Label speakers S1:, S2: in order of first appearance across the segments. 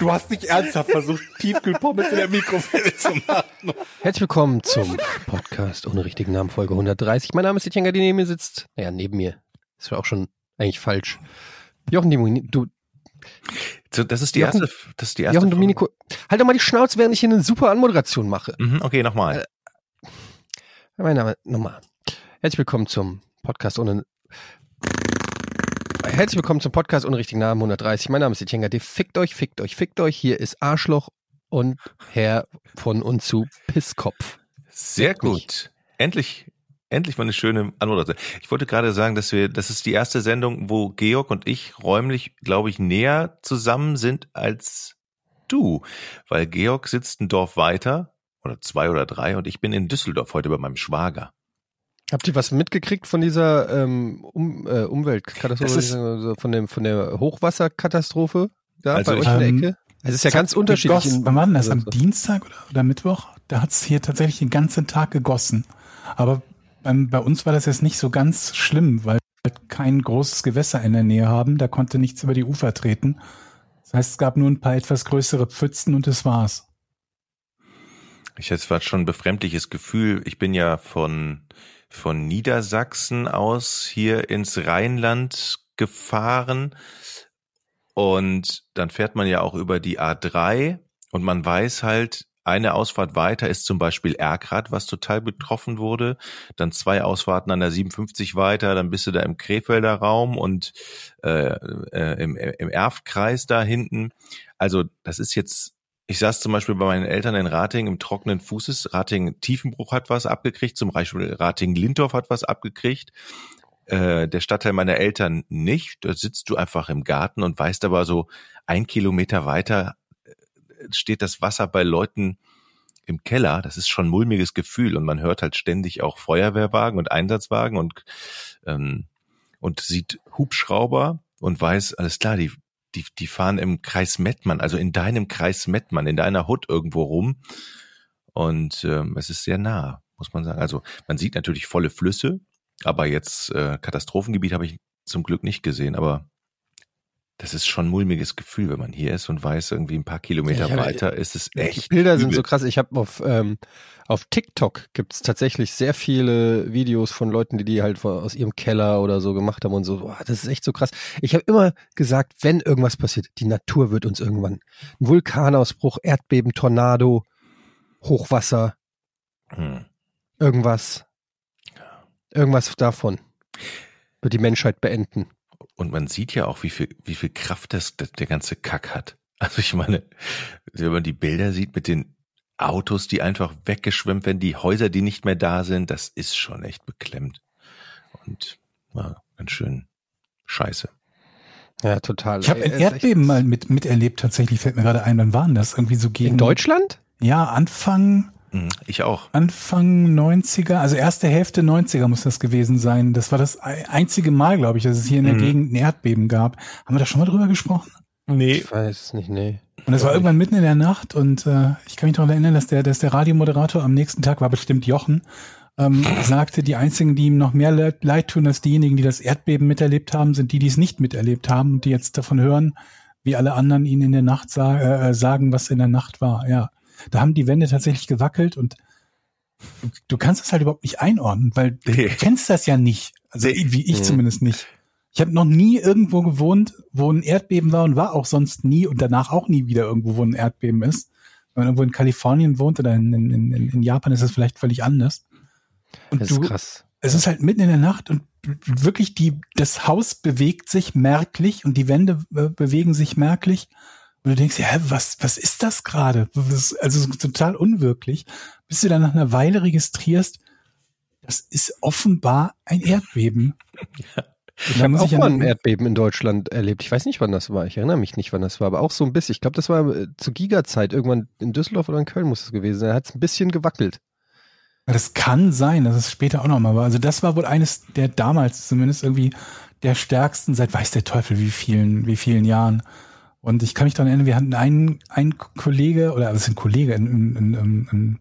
S1: Du hast nicht ernsthaft versucht, Tiefkühlpommes in der Mikrowelle zu machen.
S2: Herzlich willkommen zum Podcast ohne richtigen Namen, Folge 130. Mein Name ist Etienne, die neben mir sitzt. Naja, neben mir. Das war auch schon eigentlich falsch. Jochen Dominico, du,
S1: So, das ist die
S2: Jochen-
S1: erste, das ist die erste.
S2: Jochen. Dominico, halt doch mal die Schnauze, während ich hier eine super Anmoderation mache.
S1: Mhm, okay, nochmal.
S2: Mein Name, nochmal. Herzlich willkommen zum Podcast ohne. Herzlich willkommen zum Podcast ohne richtigen Namen 130. Mein Name ist Etienne D. Fickt euch, fickt euch, fickt euch. Hier ist Arschloch und Herr von und zu Pisskopf.
S1: Sehr
S2: Fick mich.
S1: gut. Endlich, endlich mal eine schöne Anmoderation. Ich wollte gerade sagen, dass wir, das ist die erste Sendung, wo Georg und ich räumlich, glaube ich, näher zusammen sind als du. Weil Georg sitzt ein Dorf weiter, oder zwei oder drei, und ich bin in Düsseldorf heute bei meinem Schwager.
S2: Habt ihr was mitgekriegt von dieser ähm, um, äh, Umweltkatastrophe, also von, dem, von der Hochwasserkatastrophe da
S1: Also
S2: bei
S1: ich-
S2: euch in der
S3: Ähm,
S2: Ecke? Es ist ja ganz unterschiedlich.
S3: Gegossen. Wann war denn das? Am Dienstag oder, oder Mittwoch? Da hat es hier tatsächlich den ganzen Tag gegossen. Aber beim, bei uns war das jetzt nicht so ganz schlimm, weil wir halt kein großes Gewässer in der Nähe haben. Da konnte nichts über die Ufer treten. Das heißt, es gab nur ein paar etwas größere Pfützen und das war's.
S1: Ich hatte zwar schon ein befremdliches Gefühl. Ich bin ja von, von Niedersachsen aus hier ins Rheinland gefahren. Und dann fährt man ja auch über die A3 und man weiß halt, eine Ausfahrt weiter ist zum Beispiel Erkrath, was total betroffen wurde. Dann zwei Ausfahrten an der 57 weiter, dann bist du da im Krefelder Raum und äh, äh, im, im Erfkreis da hinten. Also das ist jetzt ich saß zum Beispiel bei meinen Eltern in Rating im trockenen Fußes. Rating Tiefenbruch hat was abgekriegt, zum Beispiel Rating Lindorf hat was abgekriegt. Äh, der Stadtteil meiner Eltern nicht. Da sitzt du einfach im Garten und weißt aber so, ein Kilometer weiter äh, steht das Wasser bei Leuten im Keller. Das ist schon ein mulmiges Gefühl und man hört halt ständig auch Feuerwehrwagen und Einsatzwagen und, ähm, und sieht Hubschrauber und weiß, alles klar, die, die, die fahren im Kreis Mettmann, also in deinem Kreis Mettmann, in deiner Hut irgendwo rum. Und ähm, es ist sehr nah, muss man sagen. Also man sieht natürlich volle Flüsse, aber jetzt äh, Katastrophengebiet habe ich zum Glück nicht gesehen, aber das ist schon ein mulmiges Gefühl, wenn man hier ist und weiß, irgendwie ein paar Kilometer
S2: Ja,
S1: weiter ist es
S2: Die
S1: echt.
S2: Bilder sind
S1: übel.
S2: so krass. Ich habe auf, ähm, auf TikTok gibt's tatsächlich sehr viele Videos von Leuten, die die halt aus ihrem Keller oder so gemacht haben und so. Boah, das ist echt so krass. Ich habe immer gesagt, wenn irgendwas passiert, die Natur wird uns irgendwann. Ein Vulkanausbruch, Erdbeben, Tornado, Hochwasser,
S1: Hm.
S2: irgendwas. Irgendwas davon wird die Menschheit beenden.
S1: Und man sieht ja auch, wie viel, wie viel Kraft das, das der ganze Kack hat. Also ich meine, wenn man die Bilder sieht mit den Autos, die einfach weggeschwemmt werden, die Häuser, die nicht mehr da sind, das ist schon echt beklemmt. Und ja, ganz schön scheiße.
S2: Ja, total.
S3: Ich habe ein Erdbeben mal mit, miterlebt, tatsächlich fällt mir gerade ein. Wann waren das? Irgendwie so gegen.
S2: In Deutschland?
S3: Ja, Anfang,
S1: Ich auch.
S3: Anfang 90er, also erste Hälfte 90er muss das gewesen sein. Das war das ei- einzige Mal, glaube ich, dass es hier in der
S1: Mhm.
S3: Gegend ein Erdbeben gab. Haben wir da schon mal drüber gesprochen?
S1: Nee.
S2: Ich weiß es nicht, nee.
S3: Und das war irgendwann mitten in der Nacht und äh, ich kann mich daran erinnern, dass der, dass der Radiomoderator am nächsten Tag, war bestimmt Jochen, ähm, sagte, die einzigen, die ihm noch mehr leid, leid tun als diejenigen, die das Erdbeben miterlebt haben, sind die, die es nicht miterlebt haben und die jetzt davon hören, wie alle anderen ihnen in der Nacht sa äh, sagen, was in der Nacht war. Ja, da haben die Wände tatsächlich gewackelt und du, du kannst das halt überhaupt nicht einordnen, weil du
S1: Nee.
S3: kennst das ja nicht. Also
S1: Nee.
S3: wie ich
S2: Mhm.
S3: zumindest nicht. Ich habe noch nie irgendwo gewohnt, wo ein Erdbeben war und war auch sonst nie und danach auch nie wieder irgendwo, wo ein Erdbeben ist. Wenn man irgendwo in Kalifornien wohnt oder in, in, in, in Japan ist es vielleicht völlig anders. Und
S2: Das ist
S3: du,
S2: krass.
S3: es ist halt mitten in der Nacht und wirklich die, das Haus bewegt sich merklich und die Wände äh, bewegen sich merklich. Und du denkst, ja, hä, was, was ist das gerade? Also total unwirklich. Bis du dann nach einer Weile registrierst, das ist offenbar ein Erdbeben.
S2: Ich
S3: Da
S2: habe auch
S3: ich
S2: mal ein Erdbeben in Deutschland erlebt. Ich weiß nicht, wann das war. Ich erinnere mich nicht, wann das war, aber auch so ein bisschen. Ich glaube, das war äh, zu Giga-Zeit. Irgendwann in Düsseldorf oder in Köln muss es gewesen sein. Da hat es ein bisschen gewackelt.
S3: Ja, Das kann sein, dass es später auch nochmal war. Also das war wohl eines der damals zumindest irgendwie der stärksten seit weiß der Teufel wie vielen, wie vielen Jahren. Und ich kann mich daran erinnern, wir hatten einen, einen Kollege, oder was ist ein Kollege, ein, ein, ein,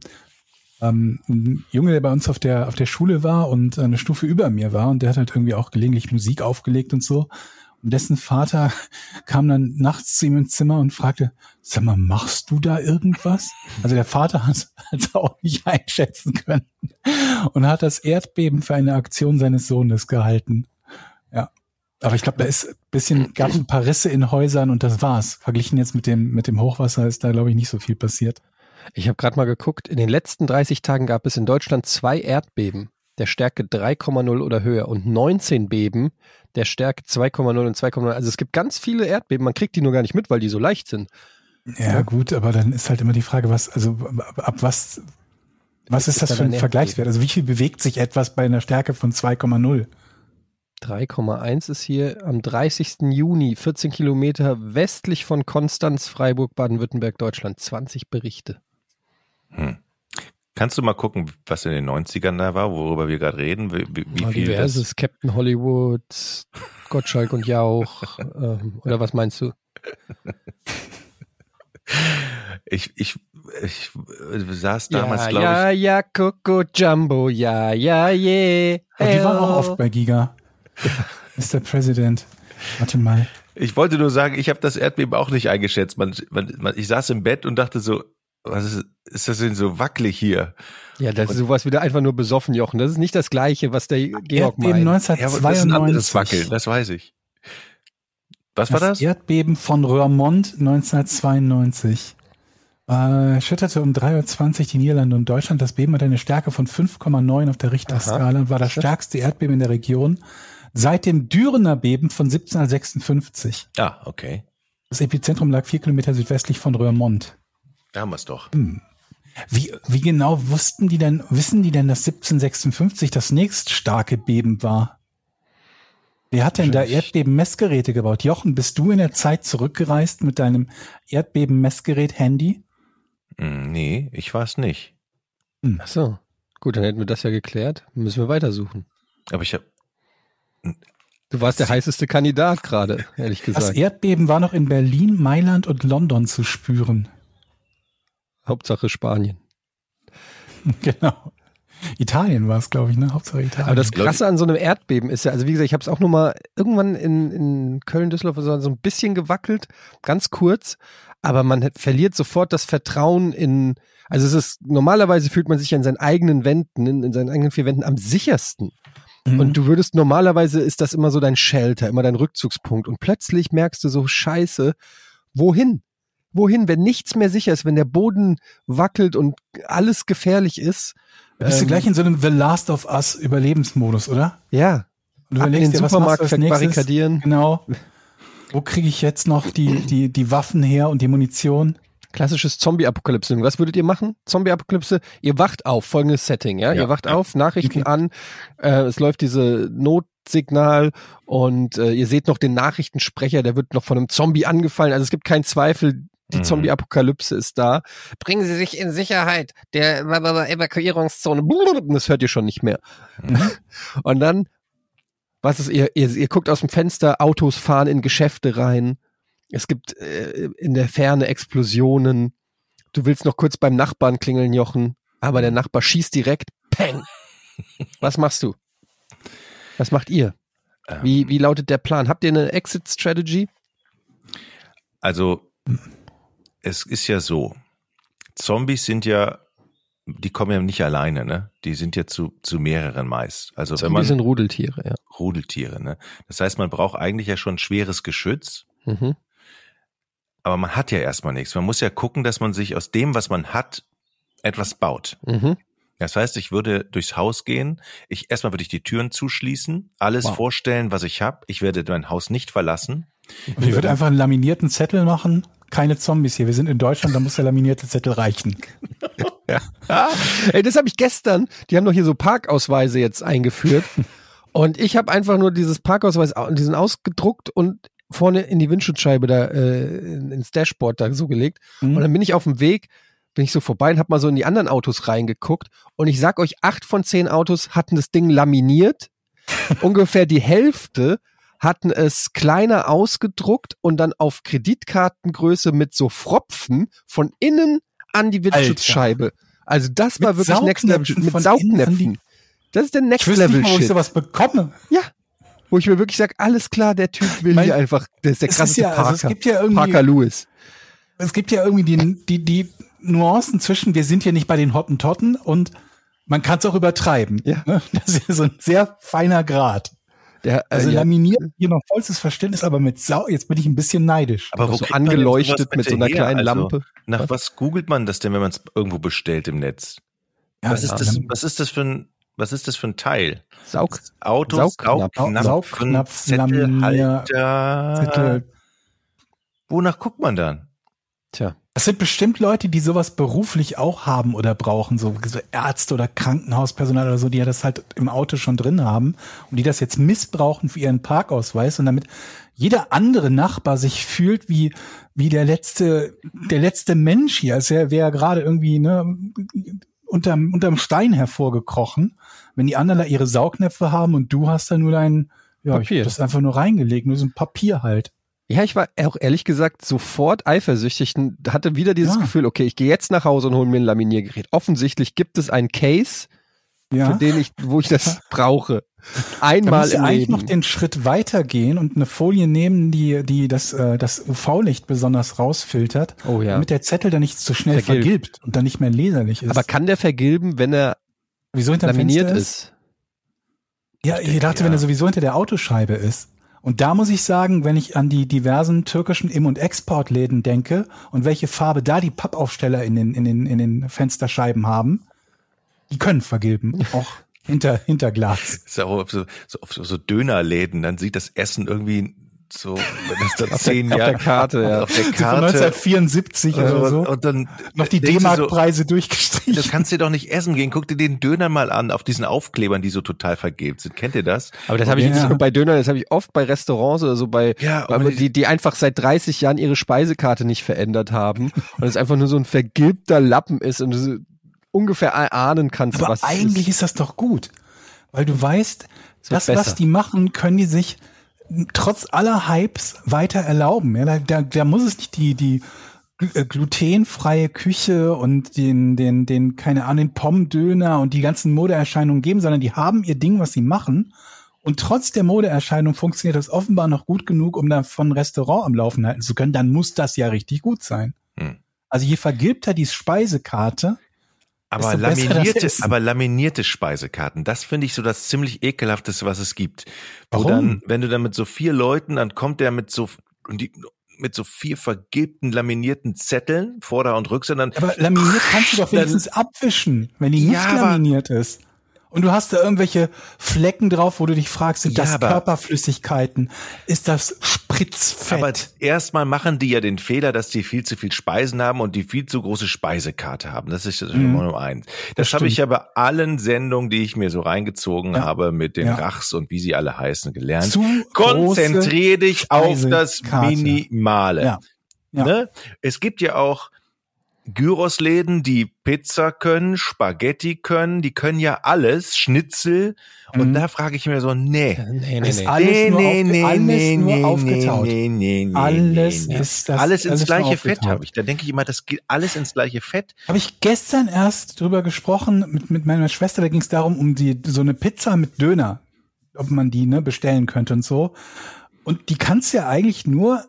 S3: ähm, ein Junge, der bei uns auf der, auf der Schule war und eine Stufe über mir war und der hat halt irgendwie auch gelegentlich Musik aufgelegt und so. Und dessen Vater kam dann nachts zu ihm ins Zimmer und fragte, sag mal, machst du da irgendwas? Also der Vater hat es auch nicht einschätzen können und hat das Erdbeben für eine Aktion seines Sohnes gehalten. Ja. Aber ich glaube, da ist ein bisschen, gab ein paar Risse in Häusern und das war's. Verglichen jetzt mit dem, mit dem Hochwasser ist da, glaube ich, nicht so viel passiert.
S2: Ich habe gerade mal geguckt. In den letzten 30 Tagen gab es in Deutschland zwei Erdbeben der Stärke 3,0 oder höher und 19 Beben der Stärke 2,0 und 2,0. Also es gibt ganz viele Erdbeben. Man kriegt die nur gar nicht mit, weil die so leicht sind.
S3: Ja, gut, aber dann ist halt immer die Frage, was, also ab, was, was ist das
S2: dann
S3: für ein Vergleichswert? Also wie viel bewegt sich etwas bei einer Stärke von 2,0?
S2: 3,1 ist hier am 30. Juni, 14 Kilometer westlich von Konstanz, Freiburg, Baden-Württemberg, Deutschland. 20 Berichte.
S1: Hm. Kannst du mal gucken, was in den 90ern da war, worüber wir gerade reden? Wie, wie, wie
S2: Ja,
S1: viel das,
S2: diverses, Captain Hollywood, Gottschalk und Jauch. ähm, oder was meinst du?
S1: ich, ich, ich äh, saß damals,
S2: ja,
S1: glaube
S2: ja, ja, Coco Jumbo, ja, ja, yeah.
S3: Aber die waren auch oft bei Giga. Mr. President. Warte mal.
S1: ich, wollte nur sagen, ich habe das Erdbeben auch nicht eingeschätzt. Man, man, man, ich saß im Bett und dachte so, was ist, ist das denn so wackelig hier?
S2: Ja, das ist sowas wieder einfach nur besoffen, Jochen. Das ist nicht das Gleiche, was der Georg
S3: Erdbeben
S2: meint.
S1: Ja, aber das ist ein anderes
S3: 1992.
S1: Wackeln, das weiß ich. Was war das?
S3: Erdbeben von Roermond 1992. Äh, schütterte um 3.20 Uhr die Niederlande und Deutschland. Das Beben hat eine Stärke von 5,9 auf der Richterskala und war das stärkste Erdbeben in der Region seit dem Dürener Beben von 1756.
S1: Ah, okay.
S3: Das Epizentrum lag vier Kilometer südwestlich von Roermond.
S1: Da haben wir es doch.
S3: Wie, wie genau wussten die denn, wissen die denn, dass 1756 das nächst starke Beben war? Wer hat denn da Erdbeben-Messgeräte gebaut? Jochen, bist du in der Zeit zurückgereist mit deinem Erdbeben-Messgerät-Handy?
S1: Hm, nee, ich war es nicht.
S2: Ach so. Gut, dann hätten wir das ja geklärt. Müssen wir weitersuchen.
S1: Aber ich habe
S2: Du warst der heißeste Kandidat gerade, ehrlich
S3: Das
S2: gesagt.
S3: Erdbeben war noch in Berlin, Mailand und London zu spüren.
S2: Hauptsache Spanien.
S3: genau. Italien war es, glaube ich, ne? Hauptsache Italien.
S2: Aber das Krasse an so einem Erdbeben ist ja, also wie gesagt, ich habe es auch nur mal irgendwann in, in Köln, Düsseldorf so so ein bisschen gewackelt, ganz kurz, aber man verliert sofort das Vertrauen in, also es ist, normalerweise fühlt man sich ja in seinen eigenen Wänden, in, in seinen eigenen vier Wänden am sichersten.
S3: Mhm.
S2: Und du würdest normalerweise ist das immer so dein Shelter, immer dein Rückzugspunkt. Und plötzlich merkst du so, scheiße, wohin? Wohin, wenn nichts mehr sicher ist, wenn der Boden wackelt und alles gefährlich ist?
S3: Da bist du
S2: ähm,
S3: gleich in so einem The Last of Us Überlebensmodus, oder?
S2: Ja.
S3: Und du überlegst
S2: den
S3: dir,
S2: Supermarkt
S3: du
S2: verbarrikadieren.
S3: Genau. Wo kriege ich jetzt noch die, die, die Waffen her und die Munition?
S2: Klassisches Zombie-Apokalypse. Was würdet ihr machen? Zombie-Apokalypse. Ihr wacht auf, folgendes Setting, ja?
S1: Ja,
S2: ihr wacht
S1: ja.
S2: auf, Nachrichten an, äh, es läuft diese Notsignal und äh, ihr seht noch den Nachrichtensprecher, der wird noch von einem Zombie angefallen. Also es gibt keinen Zweifel, die
S1: Mhm.
S2: Zombie-Apokalypse ist da. Bringen Sie sich in Sicherheit. Der Evakuierungszone. Das hört ihr schon nicht mehr.
S1: Mhm.
S2: Und dann, was ist ihr, ihr? Ihr guckt aus dem Fenster, Autos fahren in Geschäfte rein. Es gibt äh, in der Ferne Explosionen. Du willst noch kurz beim Nachbarn klingeln, Jochen, aber der Nachbar schießt direkt. Peng. Was machst du? Was macht ihr?
S1: Ähm,
S2: Wie, wie lautet der Plan? Habt ihr eine Exit-Strategy?
S1: Also, es ist ja so, Zombies sind ja, die kommen ja nicht alleine, ne? Die sind ja zu, zu mehreren meist. Also wenn
S2: Wir
S1: man
S2: sind Rudeltiere, ja.
S1: Rudeltiere, ne? Das heißt, man braucht eigentlich ja schon schweres Geschütz,
S2: Mhm.
S1: Aber man hat ja erstmal nichts. Man muss ja gucken, dass man sich aus dem, was man hat, etwas baut.
S2: Mhm.
S1: Das heißt, ich würde durchs Haus gehen. Ich erstmal würde ich die Türen zuschließen, alles
S3: Wow.
S1: vorstellen, was ich habe. Ich werde mein Haus nicht verlassen.
S3: Und ich würde einfach einen laminierten Zettel machen. Keine Zombies hier. Wir sind in Deutschland, da muss der laminierte Zettel reichen.
S2: Ah, ey, das habe ich gestern. Die haben doch hier so Parkausweise jetzt eingeführt. Und ich habe einfach nur dieses Parkausweis, au- diesen ausgedruckt und vorne in die Windschutzscheibe da, äh, in- ins Dashboard da so gelegt.
S3: Mhm.
S2: Und dann bin ich auf dem Weg, bin ich so vorbei und habe mal so in die anderen Autos reingeguckt. Und ich sag euch, acht von zehn Autos hatten das Ding laminiert. Ungefähr die Hälfte hatten es kleiner ausgedruckt und dann auf Kreditkartengröße mit so Fropfen von innen an die Windschutzscheibe. Also das war
S3: Mit
S2: wirklich Next Level mit Saugnäpfen. Das ist der Next
S3: Ich wüsste nicht
S2: Level
S3: wo ich
S2: Shit.
S3: sowas bekomme.
S2: Ja. Wo ich mir wirklich sage, alles klar, der Typ will
S3: Mein-
S2: hier einfach, der ist der
S3: Es ist
S2: krasseste
S3: ja, also
S2: Parker.
S3: es gibt ja irgendwie,
S2: Parker Lewis.
S3: es gibt ja irgendwie die, die, die Nuancen zwischen, wir sind hier nicht bei den Hottentotten und man kann es auch übertreiben.
S2: Ja.
S3: Ne? Das ist ja so ein sehr feiner Grad.
S2: Der, äh,
S3: Also
S2: ja,
S3: laminiert hier noch vollstes Verständnis, aber mit Sau, jetzt bin ich ein bisschen neidisch.
S1: Aber wo
S2: so angeleuchtet mit so einer
S1: her?
S2: kleinen
S1: Also,
S2: Lampe.
S1: Nach was googelt man das denn, wenn man es irgendwo bestellt im Netz?
S3: Ja,
S1: was ist das? Was ist das für ein? Was ist das für ein Teil?
S2: Saug.
S1: Auto.
S2: Saugnapf,
S1: Saugnapf, Zettelhalter.
S3: Zettel.
S1: Wonach guckt man dann?
S2: Tja.
S3: Das sind bestimmt Leute, die sowas beruflich auch haben oder brauchen, so, Ärzte oder Krankenhauspersonal oder so, die ja das halt im Auto schon drin haben und die das jetzt missbrauchen für ihren Parkausweis und damit jeder andere Nachbar sich fühlt wie wie der letzte der letzte Mensch hier, als wäre wär gerade irgendwie ne unterm unterm Stein hervorgekrochen, wenn die anderen da ihre Saugnäpfe haben und du hast da nur dein ja, ich
S2: Papier.
S3: hab das einfach nur reingelegt, nur so ein Papier halt.
S2: Ja, ich war auch ehrlich gesagt sofort eifersüchtig und hatte wieder dieses
S3: Ja.
S2: Gefühl, okay, ich gehe jetzt nach Hause und hole mir ein Laminiergerät. Offensichtlich gibt es einen Case,
S3: Ja.
S2: für den ich, wo ich das brauche.
S3: Da
S2: Einmal
S3: du
S2: im
S3: eigentlich
S2: Leben.
S3: noch den Schritt weitergehen und eine Folie nehmen, die, die das, äh, das UV-Licht besonders rausfiltert,
S2: oh ja.
S3: damit der Zettel dann nicht zu schnell
S2: Vergilbt.
S3: vergilbt und dann nicht mehr leserlich ist.
S2: Aber kann der vergilben, wenn er
S3: wieso hinter
S2: laminiert ist?
S3: Ja,
S1: Ich
S3: ich, dachte,
S1: ja.
S3: wenn er sowieso hinter der Autoscheibe ist. Und da muss ich sagen, wenn ich an die diversen türkischen Im- und Exportläden denke und welche Farbe da die Pappaufsteller in den, in den, in den Fensterscheiben haben, die können vergilben, auch hinter, hinter Glas.
S1: Ist ja auch auf so, so, auf so, so Dönerläden, dann sieht das Essen irgendwie so, wenn es dann zehn
S2: auf
S1: Jahre
S2: der Karte, ja.
S1: auf der
S3: Von
S1: Karte
S3: 1974 oder so.
S1: und dann
S3: Noch die
S1: du so,
S3: D-Mark-Preise
S1: Du
S3: durchgestrichen.
S1: kannst dir doch nicht essen gehen. Guck dir den Döner mal an auf diesen Aufklebern, die so total vergilbt sind. Kennt ihr das?
S2: Aber das habe ich
S3: Ja.
S2: nicht nur bei Dönern, das habe ich oft bei Restaurants oder so bei,
S1: Ja,
S2: bei die, die einfach seit 30 Jahren ihre Speisekarte nicht verändert haben und es einfach nur so ein vergilbter Lappen ist und du so ungefähr erahnen kannst,
S3: Aber
S2: was
S3: eigentlich
S2: ist.
S3: ist das doch gut. Weil du weißt, das, was
S2: besser.
S3: die machen, können die sich trotz aller Hypes weiter erlauben. Ja, da, da, da muss es nicht die, die äh, glutenfreie Küche und den, den, den, keine Ahnung, den Pommdöner und die ganzen Modeerscheinungen geben, sondern die haben ihr Ding, was sie machen. Und trotz der Modeerscheinung funktioniert das offenbar noch gut genug, um davon ein Restaurant am Laufen halten zu können. Dann muss das ja richtig gut sein.
S1: Hm.
S3: Also je vergilbter die Speisekarte,
S1: Aber laminierte, aber laminierte Speisekarten, das finde ich so das ziemlich ekelhafteste, was es gibt. Wo
S3: Warum?
S1: dann, wenn du dann mit so vier Leuten, dann kommt der mit so, und die, mit so vier vergilbten, laminierten Zetteln, Vorder- und Rückseite,
S3: Aber laminiert kannst du doch wenigstens abwischen, wenn die nicht
S1: Ja,
S3: laminiert ist. Und du hast da irgendwelche Flecken drauf, wo du dich fragst, sind
S1: Ja,
S3: das Körperflüssigkeiten? Ist das Spritzfett?
S1: aber erstmal machen die ja den Fehler, dass die viel zu viel Speisen haben und die viel zu große Speisekarte haben. Das ist das
S3: Mhm.
S1: Nummer eins. Das,
S3: Das
S1: habe ich ja bei allen Sendungen, die ich mir so reingezogen
S3: Ja.
S1: habe, mit den
S3: Ja.
S1: Rachs und wie sie alle heißen, gelernt.
S3: Zu
S1: Konzentrier dich auf das. Minimale.
S3: Ja. Ja.
S1: Ne? Es gibt ja auch Gyrosläden, die Pizza können, Spaghetti können, die können ja alles, Schnitzel. Und
S3: Mhm.
S1: da frage ich mir so, nee.
S2: Nee, nee, nee.
S3: Alles
S1: nee,
S3: nur
S1: nee,
S3: aufge-
S1: nee,
S3: alles
S1: nee,
S3: nur
S1: nee,
S3: aufgetaut.
S1: Nee, nee, nee,
S3: Alles
S1: nee, nee.
S3: ist das-
S1: alles ins
S3: alles
S1: gleiche Fett habe ich. Da denke ich immer, das geht alles ins gleiche Fett.
S3: Habe ich gestern erst drüber gesprochen mit, mit meiner Schwester, da ging es darum, um die so eine Pizza mit Döner, ob man die ne, bestellen könnte und so. Und die kannst du ja eigentlich nur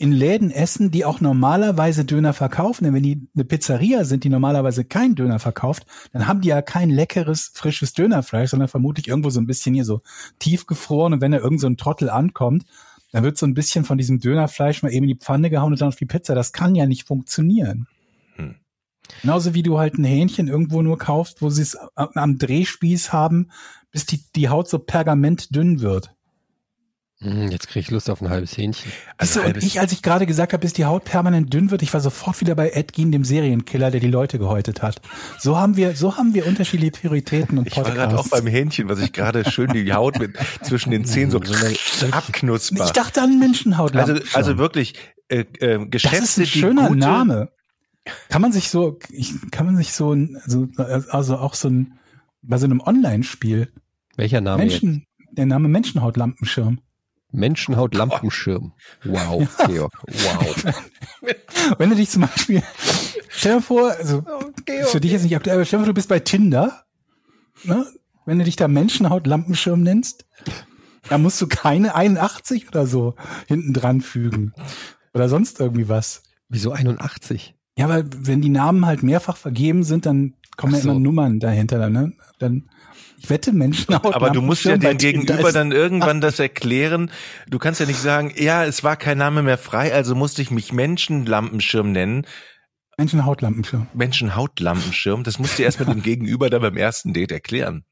S3: in Läden essen, die auch normalerweise Döner verkaufen. Denn wenn die eine Pizzeria sind, die normalerweise kein Döner verkauft, dann haben die ja kein leckeres, frisches Dönerfleisch, sondern vermutlich irgendwo so ein bisschen hier so tiefgefroren. Und wenn da irgend so ein Trottel ankommt, dann wird so ein bisschen von diesem Dönerfleisch mal eben in die Pfanne gehauen und dann auf die Pizza. Das kann ja nicht funktionieren.
S1: Hm.
S3: Genauso wie du halt ein Hähnchen irgendwo nur kaufst, wo sie es am- am Drehspieß haben, bis die, die Haut so pergamentdünn wird.
S2: Hm, Jetzt kriege ich Lust auf ein halbes Hähnchen.
S3: Siehst du, und
S1: halbes-
S3: ich, als ich gerade gesagt habe, bis die Haut permanent dünn wird, ich war sofort wieder bei Ed Gein, dem Serienkiller, der die Leute gehäutet hat. So haben wir, so haben wir unterschiedliche Prioritäten und
S1: Ich war gerade auch
S3: Podcasts.
S1: beim Hähnchen, was ich gerade schön die Haut mit zwischen den Zähnen so abknuspert.
S3: ich dachte an Menschenhaut.
S1: Also, also wirklich äh, äh, Geschäfte,
S3: das ist ein schöner
S1: gute,
S3: Name. Kann man sich so, ich, kann man sich so, ein- so, also auch so ein, bei so einem Online-Spiel,
S2: Welcher Name jetzt?
S3: Menschen, der Name Menschenhautlampenschirm.
S2: Menschenhaut-Lampenschirm. Wow, Georg. Wow.
S3: Wenn du dich zum Beispiel, stell dir vor, also, ist für dich jetzt nicht aktuell, aber stell dir vor, du bist bei Tinder, ne? Wenn du dich da Menschenhaut-Lampenschirm nennst, da musst du keine 81 oder so hinten dran fügen. Oder sonst irgendwie was.
S2: Wieso 81?
S3: Ja, weil wenn die Namen halt mehrfach vergeben sind, dann kommen
S2: Ach
S3: ja
S2: so.
S3: immer Nummern dahinter, ne? Dann, ich wette, Menschenhaut.
S1: Aber du musst ja dem Gegenüber dann irgendwann das erklären. Du kannst ja nicht sagen, ja, es war kein Name mehr frei, also musste ich mich Menschenlampenschirm nennen.
S3: Menschenhautlampenschirm.
S1: Menschenhautlampenschirm. Das musst du erst mit dem Gegenüber dann beim ersten Date erklären.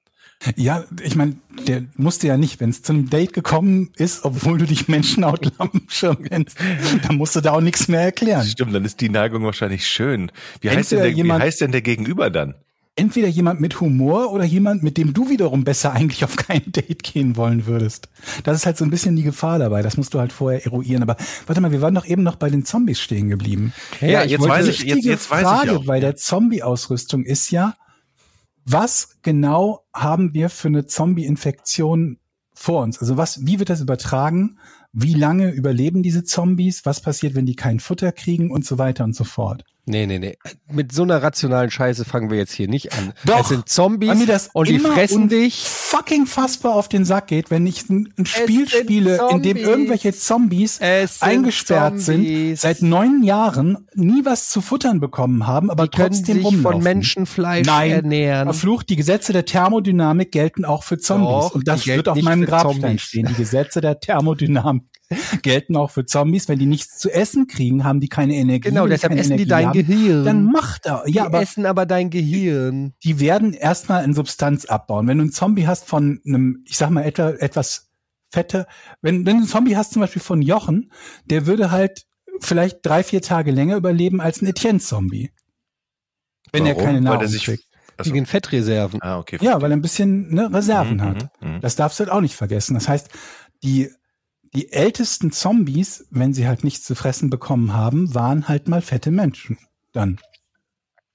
S3: Ja, ich meine, der musste ja nicht, wenn es zu einem Date gekommen ist, obwohl du dich Menschenhautlampenschirm nennst, dann musst du da auch nichts mehr erklären.
S1: Stimmt, dann ist die Neigung wahrscheinlich schön. Wie heißt, denn der, wie heißt denn der Gegenüber dann?
S3: Entweder jemand mit Humor oder jemand, mit dem du wiederum besser eigentlich auf kein Date gehen wollen würdest. Das ist halt so ein bisschen die Gefahr dabei. Das musst du halt vorher eruieren. Aber warte mal, wir waren doch eben noch bei den Zombies stehen geblieben.
S1: Ja, jetzt
S2: wollte-
S1: weiß ich, jetzt, jetzt weiß
S3: Frage
S1: ich auch.
S3: bei der Zombie-Ausrüstung ist ja, was genau haben wir für eine Zombie-Infektion vor uns? Also was, wie wird das übertragen? Wie lange überleben diese Zombies? Was passiert, wenn die kein Futter kriegen und so weiter und so fort?
S2: Nee, nee, nee. Mit so einer rationalen Scheiße fangen wir jetzt hier nicht an.
S3: Doch,
S2: Es sind Zombies
S3: Weil mir das
S2: und die fressen dich.
S3: fucking fassbar auf den Sack geht, wenn ich ein, ein Spiel
S2: sind
S3: spiele, in dem irgendwelche Zombies
S2: Es sind
S3: eingesperrt sind,
S2: Zombies.
S3: seit neun Jahren nie was zu futtern bekommen haben, aber
S2: Die können
S3: trotzdem
S2: sich
S3: rumlaufen.
S2: von Menschenfleisch
S3: Nein,
S2: ernähren.
S3: Verflucht, die Gesetze der Thermodynamik gelten auch für Zombies.
S2: Doch,
S3: und das wird auf meinem Grabstein
S2: Zombies.
S3: stehen. Die Gesetze der Thermodynamik gelten auch für Zombies. Wenn die nichts zu essen kriegen, haben die keine Energie.
S2: Genau, deshalb
S3: keine
S2: essen die
S3: Energie
S2: dein
S3: haben,
S2: Gehirn.
S3: Dann macht er. Ja,
S2: die
S3: aber
S2: essen aber dein Gehirn.
S3: die werden erstmal in Substanz abbauen. Wenn du einen Zombie hast von einem, ich sag mal, etwa, etwas fette, wenn, wenn du einen Zombie hast zum Beispiel von Jochen, der würde halt vielleicht drei, vier Tage länger überleben als ein Etienne-Zombie. Wenn er
S1: Warum?
S3: keine
S1: Weil
S3: Nahrung
S1: er sich,
S3: kriegt.
S1: also,
S2: Gegen Fettreserven.
S1: ah, okay.
S3: Ja, weil er ein bisschen ne, Reserven
S1: Mhm,
S3: hat.
S1: mhm, mhm.
S3: Das darfst du halt auch nicht vergessen. Das heißt, die, die ältesten Zombies, wenn sie halt nichts zu fressen bekommen haben, waren halt mal fette Menschen. Dann.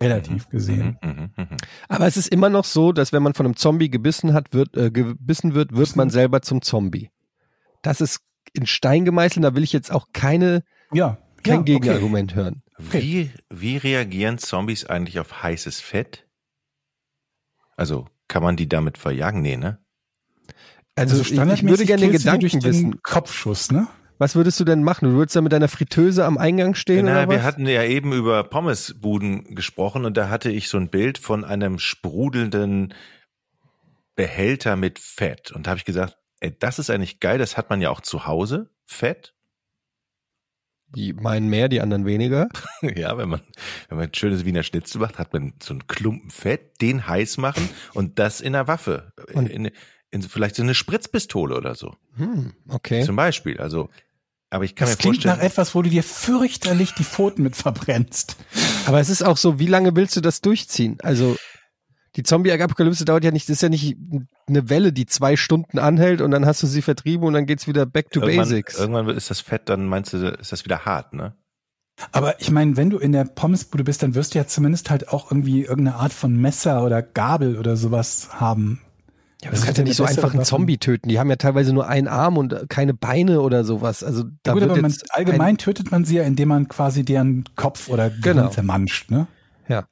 S3: Relativ gesehen.
S1: Mhm, mhm, mhm.
S2: Aber es ist immer noch so, dass wenn man von einem Zombie gebissen hat, wird, äh, gebissen wird, wird man selber zum Zombie. Das ist in Stein gemeißelt, da will ich jetzt auch keine,
S3: Ja.
S2: kein
S3: ja, okay.
S2: Gegenargument hören.
S1: Wie, wie reagieren Zombies eigentlich auf heißes Fett? Also, kann man die damit verjagen? Nee, ne?
S2: Also, ich, ich würde gerne den Gedanken
S3: durch den
S2: wissen.
S3: Kopfschuss, ne?
S2: Was würdest du denn machen? Du würdest da mit deiner Fritteuse am Eingang stehen oder
S1: wir
S2: was?
S1: hatten ja eben über Pommesbuden gesprochen und da hatte ich so ein Bild von einem sprudelnden Behälter mit Fett. Und da habe ich gesagt, ey, das ist eigentlich geil, das hat man ja auch zu Hause, Fett.
S2: Die meinen mehr, die anderen weniger.
S1: Ja, wenn man, wenn man ein schönes Wiener Schnitzel macht, hat man so einen Klumpen Fett, den heiß machen und das in der Waffe.
S2: Und-
S1: In, in, vielleicht so eine Spritzpistole oder so.
S2: Hm, okay.
S1: Zum Beispiel. Also, aber ich kann
S3: Das
S1: mir
S3: klingt nach
S1: vorstellen,
S3: etwas, wo du dir fürchterlich die Pfoten mit verbrennst.
S2: Aber es ist auch so, wie lange willst du das durchziehen? Also die Zombie-Apokalypse dauert ja nicht, das ist ja nicht eine Welle, die zwei Stunden anhält und dann hast du sie vertrieben und dann geht's wieder back to
S1: irgendwann,
S2: basics.
S1: irgendwann ist das Fett, dann meinst du, ist das wieder hart, ne?
S3: Aber ich meine, wenn du in der Pommesbude bist, dann wirst du ja zumindest halt auch irgendwie irgendeine Art von Messer oder Gabel oder sowas haben.
S2: Ja, aber du kannst ja nicht so einfach einen Zombie töten. Die haben ja teilweise nur einen Arm und äh, keine Beine oder sowas. Also da
S3: Ja, gut,
S2: wird
S3: aber man,
S2: jetzt
S3: allgemein tötet man sie ja, indem man quasi deren Kopf oder Gehirn
S2: Genau.
S3: zermanscht, ne?
S2: Ja.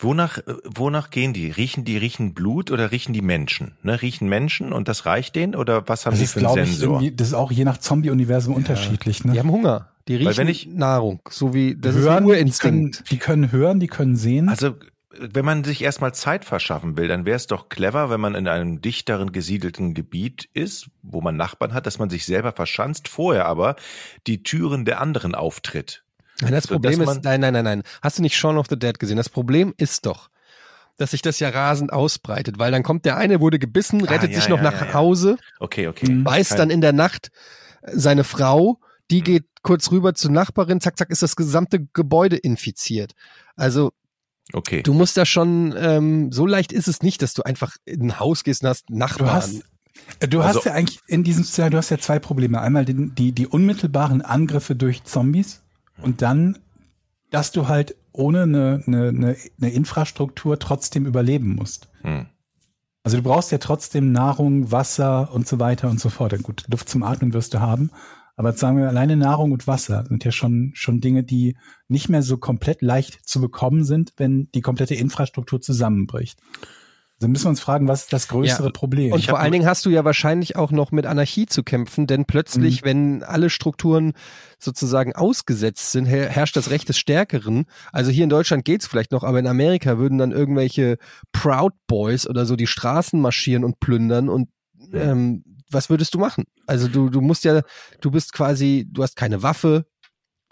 S1: Wonach, äh, wonach gehen die? Riechen die, riechen Blut oder riechen die Menschen? Ne? Riechen Menschen und das reicht denen oder was haben
S3: Das
S1: sie
S3: ist,
S1: für einen
S3: glaube ich,
S1: Sensor?
S3: irgendwie, das ist auch je nach Zombie-Universum unterschiedlich, ne?
S2: Die haben Hunger. Die riechen
S1: wenn ich-
S2: Nahrung. So wie das ist ein
S3: hören, die können,
S2: Urinstinkt.
S3: die können hören, die können sehen.
S1: Also, wenn man sich erstmal Zeit verschaffen will, dann wäre es doch clever, wenn man in einem dichteren gesiedelten Gebiet ist, wo man Nachbarn hat, dass man sich selber verschanzt, vorher aber die Türen der anderen auftritt.
S2: Nein, das
S1: So,
S2: Problem ist, nein, nein, nein, nein. Hast du nicht Shaun of the Dead gesehen? Das Problem ist doch, dass sich das ja rasend ausbreitet, weil dann kommt der eine, wurde gebissen, rettet
S1: Ah, ja,
S2: sich noch
S1: ja,
S2: nach
S1: ja, ja.
S2: Hause,
S1: Okay, okay.
S3: Mhm.
S2: beißt
S1: Kein-
S2: dann in der Nacht äh, seine Frau, die geht kurz rüber zur Nachbarin, zack, zack, ist das gesamte Gebäude infiziert. Also
S1: Okay.
S2: du musst da schon, ähm, so leicht ist es nicht, dass du einfach in ein Haus gehst und hast
S3: Du
S2: Nachbarn.
S3: hast, äh, du
S1: Also-
S3: hast ja eigentlich in diesem Szenario, du hast ja zwei Probleme. Einmal den, die, die unmittelbaren Angriffe durch Zombies und dann, dass du halt ohne eine, eine, eine, eine Infrastruktur trotzdem überleben musst.
S1: Hm.
S3: Also du brauchst ja trotzdem Nahrung, Wasser und so weiter und so fort. Gut, Luft zum Atmen wirst du haben. Aber sagen wir, alleine Nahrung und Wasser sind ja schon, schon Dinge, die nicht mehr so komplett leicht zu bekommen sind, wenn die komplette Infrastruktur zusammenbricht. Also müssen wir uns fragen, was ist das größere
S2: Ja,
S3: Problem?
S2: Und
S1: Ich
S2: vor allen Dingen hast du ja wahrscheinlich auch noch mit Anarchie zu kämpfen, denn plötzlich,
S3: Mhm.
S2: wenn alle Strukturen sozusagen ausgesetzt sind, her herrscht das Recht des Stärkeren. Also hier in Deutschland geht's vielleicht noch, aber in Amerika würden dann irgendwelche Proud Boys oder so die Straßen marschieren und plündern und ähm, was würdest du machen? Also du, du musst ja, du bist quasi, du hast keine Waffe.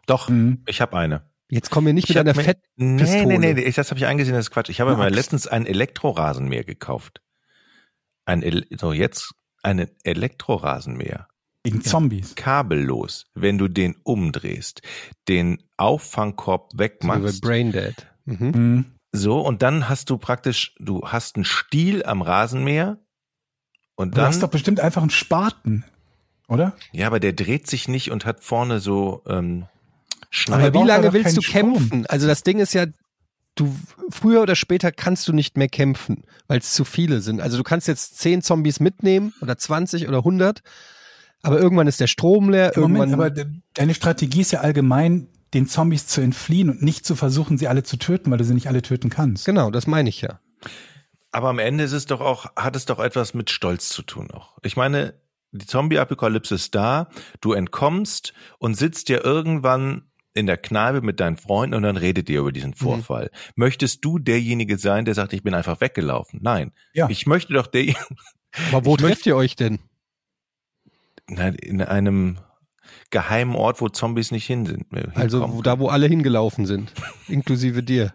S1: Doch,
S3: Mhm.
S1: ich habe eine.
S2: Jetzt komm mir nicht
S1: Ich
S2: mit einer
S1: hab mir-
S2: Fett.
S1: Nee,
S2: Pistole.
S1: nee, nee, ich- das habe ich eingesehen, das ist Quatsch. Ich habe
S3: Axt.
S1: letztens ein Elektrorasenmäher gekauft. Ein El so jetzt einen Elektrorasenmäher.
S3: Gegen Zombies.
S1: Kabellos, wenn du den umdrehst, den Auffangkorb
S2: So
S1: wegmachst.
S2: Braindead. Mhm.
S3: Mhm.
S1: So, und dann hast du praktisch, du hast einen Stiel am Rasenmäher und
S3: Du
S1: dann,
S3: hast doch bestimmt einfach einen Spaten, oder?
S1: ja, aber der dreht sich nicht und hat vorne so ähm,
S3: Aber
S1: Schneider.
S2: Aber wie lange willst du
S3: Strom.
S2: kämpfen? Also das Ding ist ja, du früher oder später kannst du nicht mehr kämpfen, weil es zu viele sind. Also du kannst jetzt 10 Zombies mitnehmen oder 20 oder 100, aber irgendwann ist der Strom leer, irgendwann
S3: Moment, aber de- deine Strategie ist ja allgemein, den Zombies zu entfliehen und nicht zu versuchen, sie alle zu töten, weil du sie nicht alle töten kannst.
S2: genau, das meine ich ja.
S1: Aber am Ende ist es doch auch, hat es doch etwas mit Stolz zu tun auch. Ich meine, die Zombie-Apokalypse ist da, du entkommst und sitzt ja irgendwann in der Kneipe mit deinen Freunden und dann redet ihr über diesen Vorfall. Möchtest du derjenige sein, der sagt, ich bin einfach weggelaufen? Nein.
S3: Ja.
S1: Ich möchte doch der,
S2: Aber wo trefft ihr euch denn?
S1: Nein, in einem geheimen Ort, wo Zombies nicht hin sind. äh,
S2: Also da, wo alle hingelaufen sind, inklusive dir.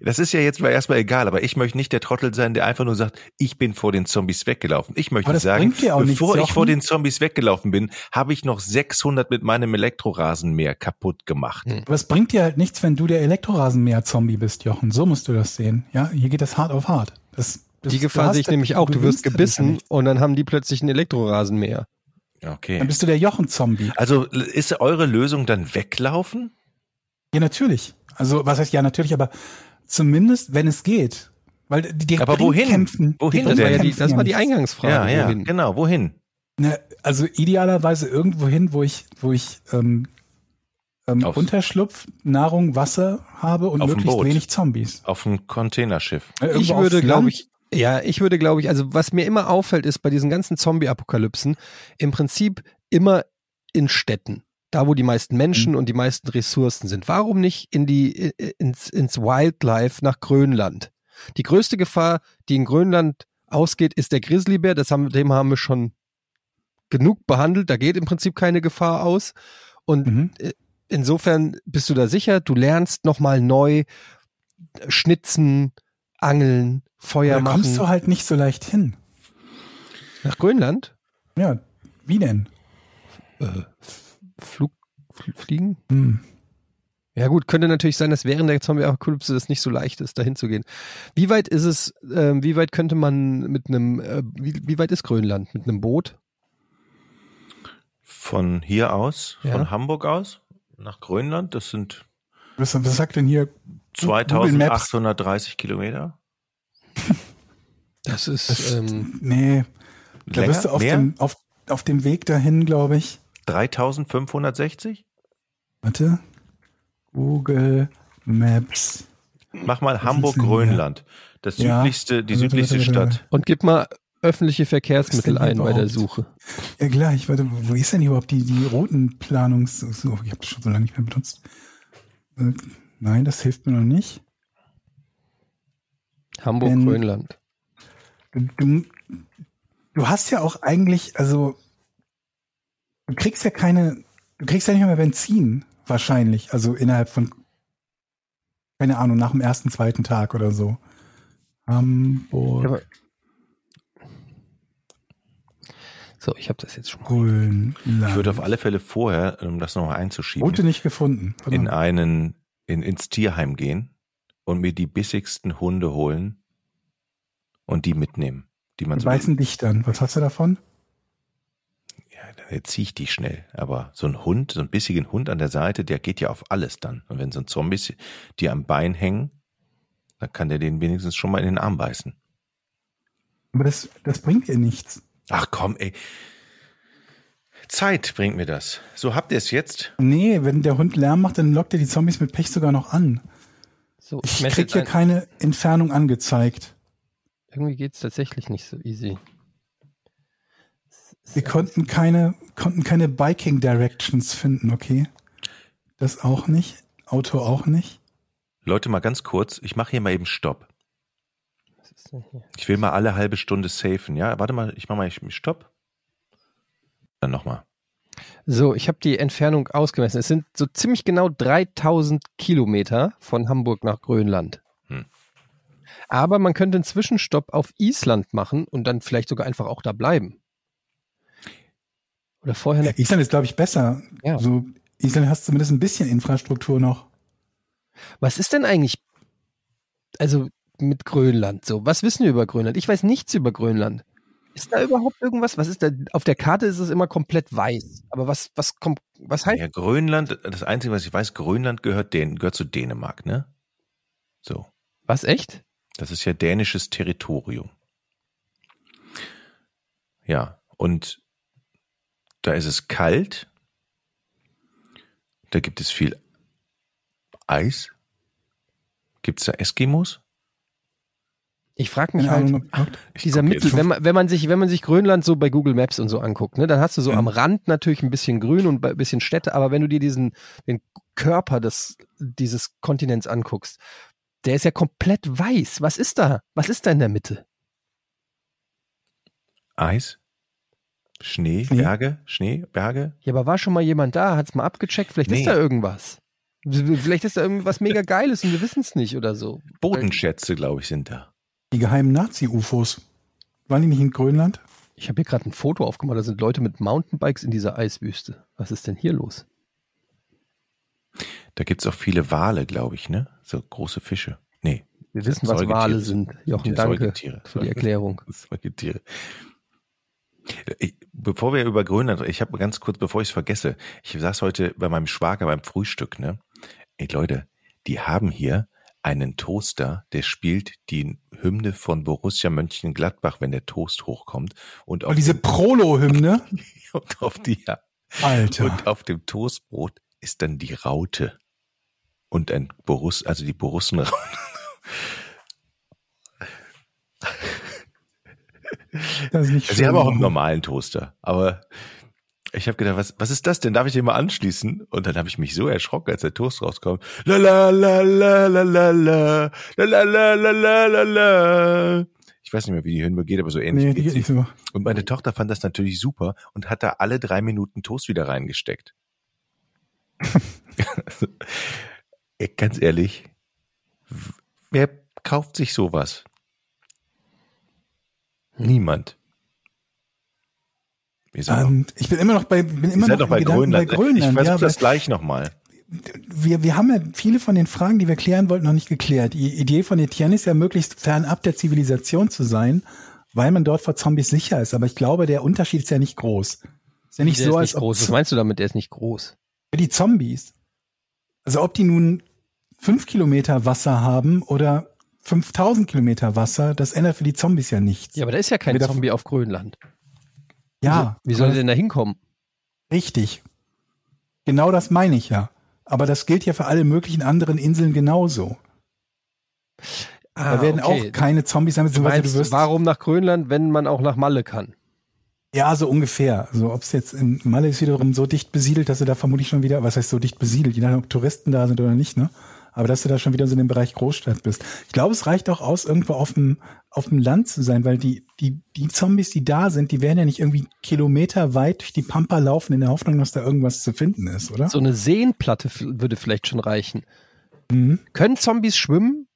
S1: Das ist ja jetzt mal erstmal egal, aber ich möchte nicht der Trottel sein, der einfach nur sagt, ich bin vor den Zombies weggelaufen. Ich möchte sagen,
S3: auch nichts,
S1: bevor ich
S3: Jochen.
S1: vor den Zombies weggelaufen bin, habe ich noch 600 mit meinem Elektrorasenmäher kaputt gemacht.
S2: Hm.
S3: Aber es bringt dir halt nichts, wenn du der Elektrorasenmäher-Zombie bist, Jochen. So musst du das sehen. Ja, hier geht das hart auf hart. Das, das,
S2: Die Gefahr sehe ich nämlich auch. Du wirst gebissen und dann haben die plötzlich einen Elektrorasenmäher.
S1: Okay.
S3: Dann bist du der Jochen-Zombie.
S1: Also ist eure Lösung dann weglaufen?
S3: Ja, natürlich. Also, was heißt ja, natürlich, aber zumindest, wenn es geht. Weil die, die
S1: Aber wohin?
S3: Kämpfen,
S1: Wohin
S2: Das
S1: denn?
S2: war ja die,
S3: kämpfen
S2: das war die. Eingangsfrage.
S1: ja, ja,
S2: wohin?
S1: genau. Wohin?
S3: Ne, also idealerweise irgendwo hin, wo ich, wo ich ähm, ähm,
S1: Auf-
S3: Unterschlupf, Nahrung, Wasser habe und möglichst wenig Zombies.
S1: Auf ein Containerschiff.
S3: Ne,
S2: Ich würde, glaube ich, ja, ich würde, glaube ich, also was mir immer auffällt, ist bei diesen ganzen Zombie-Apokalypsen im Prinzip immer in Städten. Da, wo die meisten Menschen und die meisten Ressourcen sind. Warum nicht in die, ins, ins Wildlife nach Grönland? Die größte Gefahr, die in Grönland ausgeht, ist der Grizzlybär. Das haben, dem haben wir schon genug behandelt. Da geht im Prinzip keine Gefahr aus. Und
S3: Mhm.
S2: insofern bist du da sicher, du lernst nochmal neu schnitzen, angeln, Feuer
S3: Da
S2: machen.
S3: kommst du halt nicht so leicht hin.
S2: Nach Grönland?
S3: Ja, wie denn?
S2: Flug, fl fliegen?
S3: Hm.
S2: Ja gut, könnte natürlich sein, dass während der Zombie-Apokalypse das nicht so leicht ist, dahin zu gehen. Wie weit ist es, ähm, wie weit könnte man mit einem, äh, wie, wie weit ist Grönland? Mit einem Boot?
S1: Von hier aus,
S2: Ja.
S1: von Hamburg aus, nach Grönland, das sind
S3: Was, was sagt denn hier? Google Maps.
S1: 2830 Kilometer.
S2: Das ist,
S3: Das,
S2: ähm,
S3: nee, da
S1: Länger?
S3: bist du auf
S1: Mehr?
S3: dem, auf, auf dem Weg dahin, glaube ich.
S1: 3560?
S3: Warte. Google Maps.
S1: Mach mal Hamburg-Grönland. Das
S3: Ja.
S1: südlichste, die
S3: Warte,
S1: südlichste
S3: warte, warte,
S1: Stadt.
S2: und gib mal öffentliche Verkehrsmittel ein bei der
S3: überhaupt?
S2: Suche.
S3: Ja gleich, warte, wo ist denn überhaupt die, die roten Planungs... So, ich habe das schon so lange nicht mehr benutzt. Nein, das hilft mir noch nicht.
S2: Hamburg,
S3: Wenn-
S2: Grönland.
S3: Du, du, du hast ja auch eigentlich, also du kriegst ja keine, du kriegst ja nicht mehr Benzin, wahrscheinlich. Also innerhalb von, keine Ahnung, nach dem ersten, zweiten Tag oder so. Hamburg.
S2: So, ich habe das jetzt schon mal.
S3: Grünland.
S1: Ich würde auf alle Fälle vorher, um das nochmal einzuschieben,
S3: Route nicht gefunden. Warte
S1: in einen, in, ins Tierheim gehen und mir die bissigsten Hunde holen und die mitnehmen, die man
S3: Die
S1: so,
S3: beißen dich dann. Was hast du davon?
S1: ja, dann erziehe ich die schnell. Aber so ein Hund, so ein bissigen Hund an der Seite, der geht ja auf alles dann. Und wenn so ein Zombies die am Bein hängen, dann kann der den wenigstens schon mal in den Arm beißen.
S3: Aber das, das bringt ihr nichts.
S1: Ach komm, ey. Zeit bringt mir das. So habt ihr es jetzt?
S3: Nee, wenn der Hund Lärm macht, dann lockt er die Zombies mit Pech sogar noch an.
S2: So,
S3: Ich
S2: messe
S3: krieg hier
S2: ein-
S3: keine Entfernung angezeigt.
S2: Irgendwie geht's tatsächlich nicht so easy.
S3: Wir konnten keine, konnten keine Biking Directions finden, okay? Das auch nicht. Auto auch nicht.
S1: Leute, mal ganz kurz. Ich mache hier mal eben Stopp.
S2: Was ist denn hier?
S1: Ich will mal alle halbe Stunde safen. Ja, warte mal, ich mache mal ich, Stopp. Dann nochmal.
S2: So, ich habe die Entfernung ausgemessen. Es sind so ziemlich genau 3000 Kilometer von Hamburg nach Grönland.
S1: Hm.
S2: Aber man könnte einen Zwischenstopp auf Island machen und dann vielleicht sogar einfach auch da bleiben. Oder vorher eine
S3: Island ist, glaube ich, besser.
S2: Ja.
S3: So, Island hast zumindest ein bisschen Infrastruktur noch.
S2: Was ist denn eigentlich, also mit Grönland so? Was wissen wir über Grönland? Ich weiß nichts über Grönland. Ist da überhaupt irgendwas? Was ist da? Auf der Karte ist es immer komplett weiß. Aber was, was kommt, was heißt?
S1: Ja, Grönland, das Einzige, was ich weiß, Grönland gehört, den, gehört zu Dänemark, ne? So.
S2: Was echt?
S1: Das ist ja dänisches Territorium. Ja, und da ist es kalt. Da gibt es viel Eis. Gibt es da Eskimos?
S2: Ich frage mich halt, dieser Mittel, wenn man, wenn man sich, wenn man sich Grönland so bei Google Maps und so anguckt, ne, dann hast du so
S3: Mhm.
S2: am Rand natürlich ein bisschen Grün und ein bisschen Städte, aber wenn du dir diesen, den Körper des, dieses Kontinents anguckst, der ist ja komplett weiß. Was ist da? Was ist da in der Mitte?
S1: Eis? Schnee,
S3: Schnee?
S1: Berge? Schnee, Berge?
S2: Ja, aber war schon mal jemand da? Hat's mal abgecheckt? Vielleicht
S1: Nee.
S2: ist da irgendwas. Vielleicht ist da irgendwas mega Geiles und wir wissen es nicht oder so.
S1: Bodenschätze, glaube ich, sind da.
S3: Die geheimen Nazi-UFOs. Waren die nicht in Grönland?
S2: Ich habe hier gerade ein Foto aufgemacht, da sind Leute mit Mountainbikes in dieser Eiswüste. Was ist denn hier los?
S1: Da gibt's auch viele Wale, glaube ich, ne? So große Fische. Nee.
S2: Wir wissen, was Wale
S1: sind.
S2: sind. Jochen, danke
S1: Säugetiere.
S2: für die Erklärung.
S1: Säugetiere. Ich, bevor wir über Grönland, ich habe ganz kurz, bevor ich es vergesse, ich saß heute bei meinem Schwager beim Frühstück, ne? Ey Leute, die haben hier einen Toaster, der spielt die Hymne von Borussia Mönchengladbach, wenn der Toast hochkommt und auf,
S3: diese Prolo-Hymne?
S1: und auf die ja,
S3: Alter.
S1: und auf dem Toastbrot ist dann die Raute und ein Boruss, also die Borussenraute.
S3: Das ist nicht
S1: Sie
S3: schön.
S1: haben auch einen normalen Toaster, aber ich habe gedacht, was, was ist das denn? Darf ich den mal anschließen? Und dann habe ich mich so erschrocken, als der Toast rauskommt. La la la la la la la la la la la la la. Ich weiß nicht mehr, wie die Hymne geht, aber so ähnlich
S3: Nee, die
S1: geht
S3: so.
S1: Und meine Tochter fand das natürlich super und hat da alle drei Minuten Toast wieder reingesteckt. Ganz ehrlich, wer kauft sich sowas? Niemand.
S3: Ähm, ich bin immer noch bei, bin
S1: noch,
S3: immer noch
S1: doch bei Grönland.
S3: bei Grönland.
S1: ich versuche
S3: ja,
S1: das gleich nochmal.
S3: wir, wir haben ja viele von den Fragen, die wir klären wollten, noch nicht geklärt. Die Idee von Etienne ist ja, möglichst fernab der Zivilisation zu sein, weil man dort vor Zombies sicher ist. Aber ich glaube, der Unterschied ist ja nicht groß. Ist ja nicht
S2: Der
S3: so,
S2: ist
S3: als
S2: nicht groß. Was meinst du damit? Der ist nicht groß.
S3: die Zombies. Also ob die nun fünf Kilometer Wasser haben oder 5000 Kilometer Wasser, das ändert für die Zombies ja nichts.
S2: Ja, aber da ist ja kein Zombie auf Grönland.
S3: Ja,
S2: Wie soll
S3: aber-
S2: der denn da hinkommen?
S3: Richtig. Genau das meine ich ja. Aber das gilt ja für alle möglichen anderen Inseln genauso.
S2: Ah,
S3: da werden auch keine Zombies sein,
S2: Du
S3: wirst.
S2: warum nach Grönland, wenn man auch nach Malle kann?
S3: Ja, so ungefähr. Also ob es jetzt in Malle ist wiederum so dicht besiedelt, dass du da vermutlich schon wieder, was heißt so dicht besiedelt, je nachdem, ob Touristen da sind oder nicht, ne? Aber dass du da schon wieder so in dem Bereich Großstadt bist. Ich glaube, es reicht auch aus, irgendwo auf dem, auf dem Land zu sein, weil die, die, die Zombies, die da sind, die werden ja nicht irgendwie Kilometer weit durch die Pampa laufen in der Hoffnung, dass da irgendwas zu finden ist, oder?
S2: So eine Seenplatte würde vielleicht schon reichen.
S3: Mhm.
S2: Können Zombies schwimmen?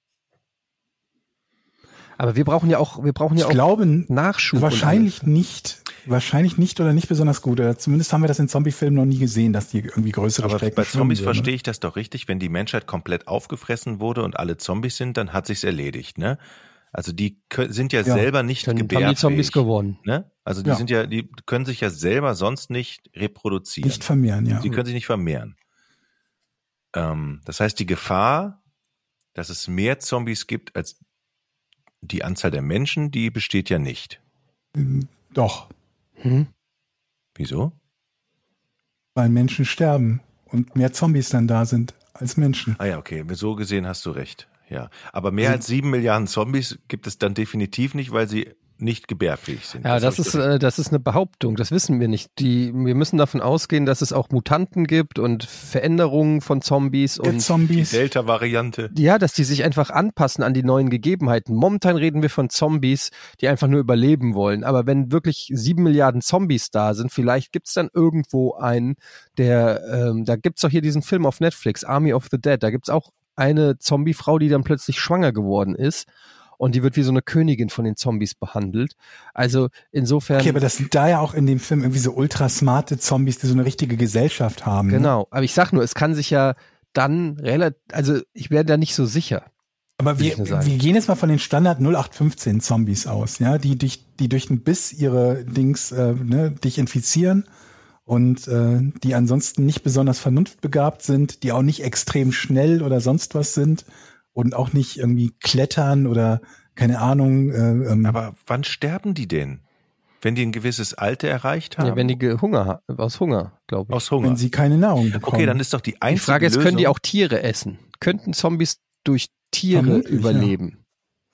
S2: Aber wir brauchen ja auch, wir brauchen ja
S3: Ich
S2: auch
S3: glaube
S2: Nachschub.
S3: wahrscheinlich nicht, wahrscheinlich nicht oder nicht besonders gut. Oder zumindest haben wir das in Zombie-Filmen noch nie gesehen, dass die irgendwie größere
S1: Aber
S3: Strecken
S1: bei Zombies
S3: würden.
S1: verstehe ich das doch richtig. Wenn die Menschheit komplett aufgefressen wurde und alle Zombies sind, dann hat sich's erledigt, ne? Also die sind ja,
S3: Ja,
S1: selber nicht
S2: Dann haben die
S1: gebärfähig.
S2: Zombies gewonnen.
S1: Ne? Also die
S3: Ja.
S1: sind ja, die können sich ja selber sonst nicht reproduzieren.
S3: Nicht vermehren, ja.
S1: Sie können sich nicht vermehren. Ähm, das heißt, die Gefahr, dass es mehr Zombies gibt als die Anzahl der Menschen, die besteht ja nicht.
S3: Doch,
S2: Hm?
S1: Wieso?
S3: weil Menschen sterben und mehr Zombies dann da sind als Menschen.
S1: Ah ja, okay. So gesehen hast du recht. Ja. Aber mehr
S2: Also
S1: als sieben Milliarden Zombies gibt es dann definitiv nicht, weil sie nicht gebärfähig sind.
S2: Ja, das
S1: ich
S2: ist, äh, das ist eine Behauptung. Das wissen wir nicht. Die, wir müssen davon ausgehen, dass es auch Mutanten gibt und Veränderungen von Zombies
S3: Der
S2: und
S1: die
S3: Zombies.
S1: Delta-Variante.
S2: ja, dass die sich einfach anpassen an die neuen Gegebenheiten. Momentan reden wir von Zombies, die einfach nur überleben wollen. Aber wenn wirklich sieben Milliarden Zombies da sind, vielleicht gibt's dann irgendwo einen, der, ähm, da gibt's doch hier diesen Film auf Netflix, Army of the Dead. Da gibt's auch eine Zombiefrau, die dann plötzlich schwanger geworden ist. Und die wird wie so eine Königin von den Zombies behandelt. Also insofern.
S3: Okay, aber das sind da ja auch in dem Film irgendwie so ultra smarte Zombies, die so eine richtige Gesellschaft haben. Ne?
S2: Genau, aber ich sag nur, es kann sich ja dann relativ, also ich wäre da nicht so sicher.
S3: Aber wir, wir gehen jetzt mal von den Standard 0815 Zombies aus, ja, die durch, die durch einen Biss ihre Dings, äh, ne, dich infizieren und äh, die ansonsten nicht besonders vernunftbegabt sind, die auch nicht extrem schnell oder sonst was sind und auch nicht irgendwie klettern oder keine Ahnung. Äh, ähm,
S1: Aber wann sterben die denn? Wenn die ein gewisses Alter erreicht haben?
S2: Ja, wenn die ge- Hunger aus Hunger, glaube ich.
S1: aus Hunger.
S3: wenn sie keine Nahrung bekommen.
S1: okay, dann ist doch die
S2: Die
S1: einzige
S2: Frage ist,
S1: Lösung,
S2: können die auch Tiere essen? Könnten Zombies durch Tiere
S3: Vermutlich,
S2: überleben?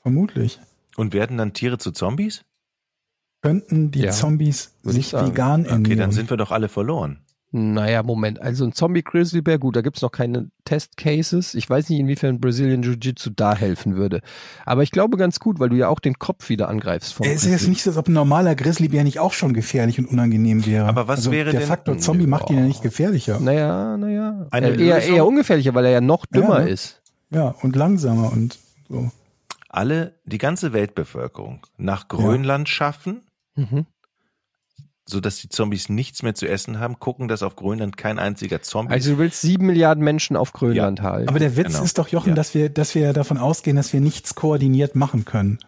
S3: vermutlich
S1: und werden dann Tiere zu Zombies?
S3: könnten die
S2: Ja,
S3: Zombies
S2: würde ich
S3: sich vegan ernähren.
S1: Okay, dann sind wir doch alle verloren.
S2: Naja, Moment. Also ein Zombie-Grizzlybär, gut, da gibt's noch keine Testcases. Ich weiß nicht, inwiefern Brazilian Jiu-Jitsu da helfen würde. Aber ich glaube ganz gut, weil du ja auch den Kopf wieder angreifst vom
S3: Es ist jetzt nicht so, als ob ein normaler Grizzlybär nicht auch schon gefährlich und unangenehm wäre.
S1: Aber was
S3: also
S1: wäre
S3: der
S1: denn-
S3: Faktor Zombie macht ihn ja nicht gefährlicher.
S2: Naja, naja.
S1: Eine
S2: Äh, eher, eher ungefährlicher, weil er ja noch
S3: Ja,
S2: dümmer
S3: ne?
S2: ist.
S3: Ja, und langsamer und so.
S1: Alle, die ganze Weltbevölkerung nach Grönland schaffen,
S2: Mhm.
S1: So dass die Zombies nichts mehr zu essen haben, gucken, dass auf Grönland kein einziger Zombie
S2: Also du willst sieben Milliarden Menschen auf Grönland halten.
S3: Aber der Witz
S1: Genau.
S3: ist doch, Jochen,
S1: Ja.
S3: dass wir, dass wir davon ausgehen, dass wir nichts koordiniert machen können.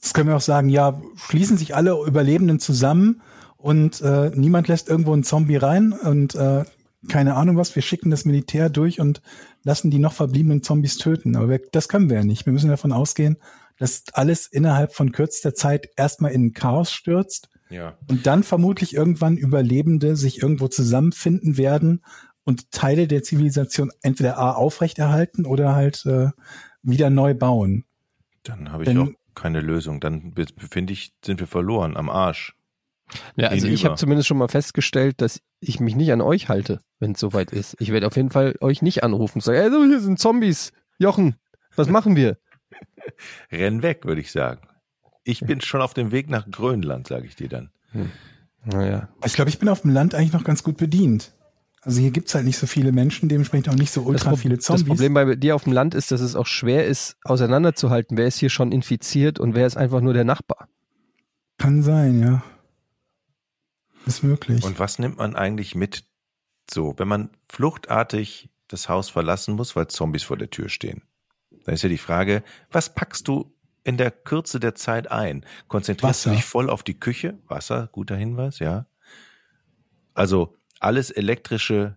S3: Das können wir auch sagen, ja, schließen sich alle Überlebenden zusammen und äh, niemand lässt irgendwo einen Zombie rein und äh, keine Ahnung was, wir schicken das Militär durch und lassen die noch verbliebenen Zombies töten. Aber wir, das können wir ja nicht. Wir müssen davon ausgehen, dass alles innerhalb von kürzester Zeit erstmal in Chaos stürzt
S1: Ja.
S3: und dann vermutlich irgendwann Überlebende sich irgendwo zusammenfinden werden und Teile der Zivilisation entweder A aufrechterhalten oder halt äh, wieder neu bauen.
S1: Dann habe ich
S3: Denn-
S1: auch keine Lösung. Dann finde ich, sind wir verloren am Arsch.
S2: Ja, also ich habe zumindest schon mal festgestellt, dass ich mich nicht an euch halte, wenn es soweit ist. Ich werde auf jeden Fall euch nicht anrufen und sagen, ey, so, hier sind Zombies. Jochen, was machen wir?
S1: Renn weg, würde ich sagen. Ich bin schon auf dem Weg nach Grönland, sage ich dir dann.
S2: Naja.
S3: Ich glaube, ich bin auf dem Land eigentlich noch ganz gut bedient. Also hier gibt's halt nicht so viele Menschen, dementsprechend auch nicht so
S2: Das,
S3: ultra
S2: Pro-
S3: viele
S2: das
S3: Zombies.
S2: Problem bei dir auf dem Land ist, dass es auch schwer ist, auseinanderzuhalten, wer ist hier schon infiziert und wer ist einfach nur der Nachbar.
S3: Kann sein, ja. Ist möglich.
S1: Und was nimmt man eigentlich mit, so, wenn man fluchtartig das Haus verlassen muss, weil Zombies vor der Tür stehen? Dann ist ja die Frage, was packst du in der Kürze der Zeit ein? Konzentrierst
S3: Wasser.
S1: du dich voll auf die Küche? Wasser, guter Hinweis, ja. Also alles elektrische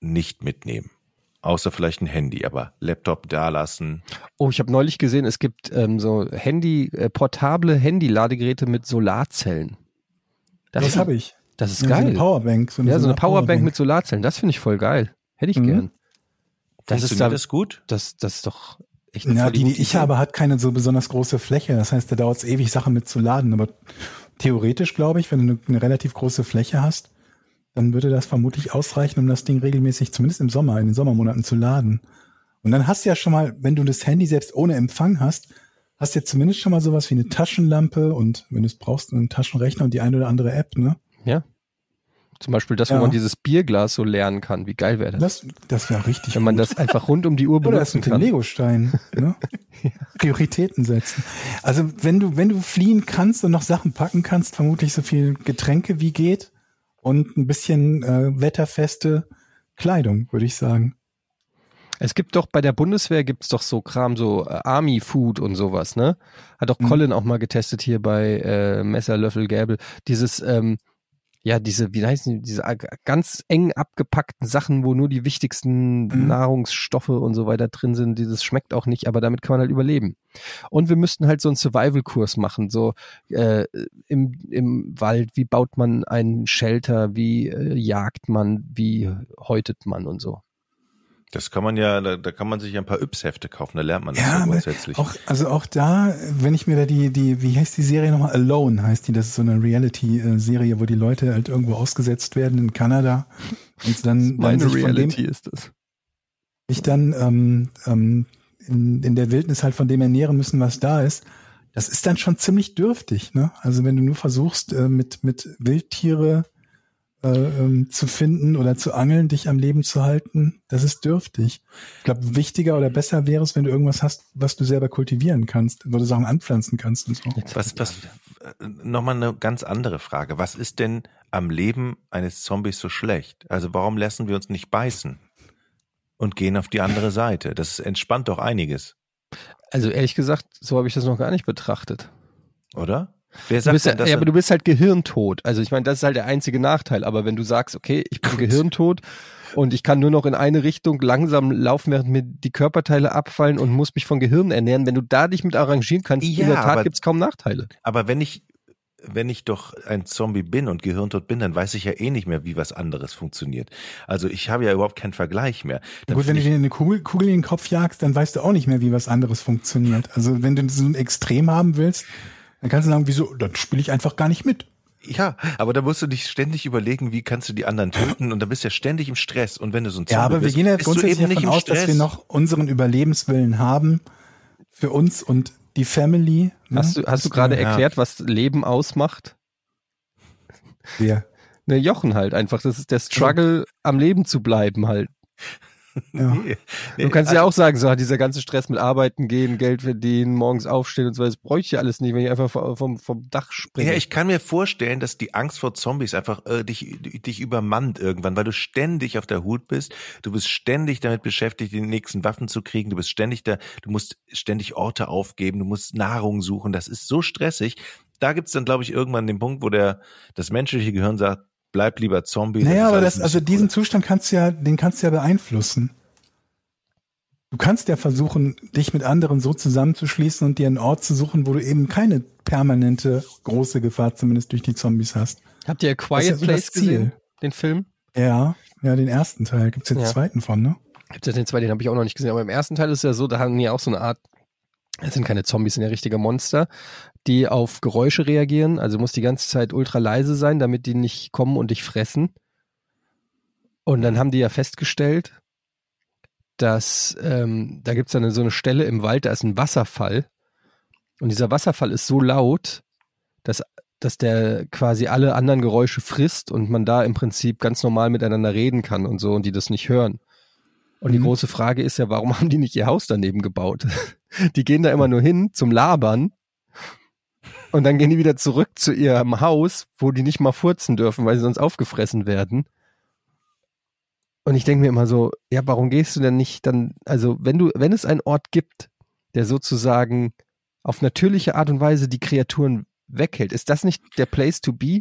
S1: nicht mitnehmen. Außer vielleicht ein Handy, aber Laptop da lassen.
S2: Oh, ich habe neulich gesehen, es gibt ähm, so Handy, äh, portable Handy-Ladegeräte mit Solarzellen.
S3: das habe ich.
S2: Das ist
S3: Ja, So eine
S2: geil.
S3: Powerbank. So
S2: ja, so eine Powerbank mit Solarzellen. Das finde ich voll geil. Hätte ich
S3: Mhm.
S2: gern. Das ist, da,
S1: das gut?
S2: das, das ist doch echt
S3: Ja, die, die ich habe, hat keine so besonders große Fläche. Das heißt, da dauert es ewig, Sachen mit zu laden. Aber theoretisch glaube ich, wenn du eine, eine relativ große Fläche hast, dann würde das vermutlich ausreichen, um das Ding regelmäßig, zumindest im Sommer, in den Sommermonaten zu laden. Und dann hast du ja schon mal, wenn du das Handy selbst ohne Empfang hast, hast du ja zumindest schon mal sowas wie eine Taschenlampe und wenn du es brauchst, einen Taschenrechner und die eine oder andere App, ne?
S2: Ja. Zum Beispiel das, wo
S3: Ja.
S2: man dieses Bierglas so lernen kann. Wie geil wäre das?
S3: Das, das wäre richtig
S2: Wenn man
S3: gut.
S2: das einfach rund um die Uhr
S3: Oder das
S2: benutzen
S3: mit den
S2: kann.
S3: Legosteinen. Ne? Prioritäten setzen. Also wenn du, wenn du fliehen kannst und noch Sachen packen kannst, vermutlich so viel Getränke wie geht und ein bisschen äh, wetterfeste Kleidung, würde ich sagen.
S2: Es gibt doch bei der Bundeswehr gibt's doch so Kram, so äh, Army Food und sowas, ne? Hat doch
S3: Mhm.
S2: Colin auch mal getestet hier bei äh, Messer, Löffel, Gäbel. Dieses, ähm, ja, diese, wie heißen die, diese ganz eng abgepackten Sachen, wo nur die wichtigsten
S3: Mhm.
S2: Nahrungsstoffe und so weiter drin sind. Dieses schmeckt auch nicht, aber damit kann man halt überleben. Und wir müssten halt so einen Survival-Kurs machen, so äh, im, im Wald, wie baut man einen Shelter, wie äh, jagt man, wie häutet man und so.
S1: Das kann man ja, da, da kann man sich ja ein paar Yps-Hefte kaufen, da lernt man das
S3: Ja,
S1: ja grundsätzlich.
S3: Auch, also auch da, wenn ich mir da die, die, wie heißt die Serie nochmal? Alone heißt die, das ist so eine Reality-Serie, wo die Leute halt irgendwo ausgesetzt werden in Kanada und dann, dann
S2: Meine
S3: sich von dem,
S2: Reality ist das.
S3: sich dann ähm, ähm, in, in der Wildnis halt von dem ernähren müssen, was da ist. Das ist dann schon ziemlich dürftig, ne? Also wenn du nur versuchst, äh, mit, mit Wildtiere äh, ähm, zu finden oder zu angeln, dich am Leben zu halten, das ist dürftig. Ich glaube, wichtiger oder besser wäre es, wenn du irgendwas hast, was du selber kultivieren kannst, wo du Sachen anpflanzen kannst und so.
S1: Was, was, äh, nochmal eine ganz andere Frage. Was ist denn am Leben eines Zombies so schlecht? Also warum lassen wir uns nicht beißen und gehen auf die andere Seite? Das entspannt doch einiges,
S2: Also ehrlich gesagt, so habe ich das noch gar nicht betrachtet.
S1: oder? Wer
S2: Du
S1: sagt
S2: bist, ja,
S1: denn, dass
S2: ja,
S1: er-
S2: aber du bist halt gehirntot. Also ich meine, das ist halt der einzige Nachteil. Aber wenn du sagst, okay, ich bin gehirntot und ich kann nur noch in eine Richtung langsam laufen, während mir die Körperteile abfallen und muss mich von Gehirn ernähren, wenn du da dich mit arrangieren kannst,
S1: Ja,
S2: in der Tat
S1: aber-
S2: gibt's kaum Nachteile.
S1: aber wenn ich, wenn ich doch ein Zombie bin und gehirntot bin, dann weiß ich ja eh nicht mehr, wie was anderes funktioniert. Also ich habe ja überhaupt keinen Vergleich mehr. Dann
S3: Gut, wenn
S1: find
S3: du
S1: ich,
S3: dir eine Kugel, Kugel in den Kopf jagst, dann weißt du auch nicht mehr, wie was anderes funktioniert. Also wenn du so ein Extrem haben willst, dann kannst du sagen, wieso, dann spiele ich einfach gar nicht mit.
S1: ja, aber da musst du dich ständig überlegen, wie kannst du die anderen töten und dann bist du ja ständig im Stress. Und wenn du so ein Zombie
S3: Ja, aber wir
S1: bist,
S3: gehen ja grundsätzlich
S1: eben nicht
S3: davon
S1: im
S3: aus, dass
S1: Stress.
S3: wir noch unseren Überlebenswillen haben für uns und die Family. ne?
S2: Hast du, hast du gerade
S1: ja.
S2: erklärt, was Leben ausmacht?
S3: Wer?
S2: Ne, Jochen halt einfach. Das ist der Struggle, am Leben zu bleiben halt.
S3: Ja.
S1: Nee,
S2: Du kannst
S1: also,
S2: ja auch sagen, so dieser ganze Stress mit Arbeiten gehen, Geld verdienen, morgens aufstehen und so, das bräuchte ich ja alles nicht, wenn ich einfach vom, vom, vom Dach springe.
S1: Ja, ich kann mir vorstellen, dass die Angst vor Zombies einfach äh, dich, dich übermannt irgendwann, weil du ständig auf der Hut bist. Du bist ständig damit beschäftigt, die nächsten Waffen zu kriegen. Du bist ständig da, du musst ständig Orte aufgeben, du musst Nahrung suchen. Das ist so stressig. Da gibt's dann, glaube ich, irgendwann den Punkt, wo der das menschliche Gehirn sagt, bleib lieber Zombie.
S3: Naja, aber das, also diesen
S1: cool.
S3: Zustand kannst du ja, den kannst du ja beeinflussen. Du kannst ja versuchen, dich mit anderen so zusammenzuschließen und dir einen Ort zu suchen, wo du eben keine permanente große Gefahr zumindest durch die Zombies hast.
S2: Habt ihr
S3: Das ist
S2: Quiet
S3: ja so das
S2: Place
S3: Ziel.
S2: gesehen? Den Film?
S3: Ja, ja, den ersten Teil. Jetzt
S2: Ja.
S3: den zweiten von, ne?
S2: Gibt's ja den zweiten, den habe ich auch noch nicht gesehen, aber im ersten Teil ist es ja so, da haben die auch so eine Art, es sind keine Zombies, sind ja richtige Monster, die auf Geräusche reagieren, also muss die ganze Zeit ultra leise sein, damit die nicht kommen und dich fressen. Und dann haben die ja festgestellt, dass ähm, da gibt's dann so eine Stelle im Wald, da ist ein Wasserfall. Und dieser Wasserfall ist so laut, dass, dass der quasi alle anderen Geräusche frisst und man da im Prinzip ganz normal miteinander reden kann und so und die das nicht hören. Und die
S3: Mhm.
S2: große Frage ist ja, warum haben die nicht ihr Haus daneben gebaut? Die gehen da immer nur hin zum Labern und dann gehen die wieder zurück zu ihrem Haus, wo die nicht mal furzen dürfen, weil sie sonst aufgefressen werden. Und ich denke mir immer so, ja, warum gehst du denn nicht dann, also wenn du, wenn es einen Ort gibt, der sozusagen auf natürliche Art und Weise die Kreaturen weghält, ist das nicht der Place to be?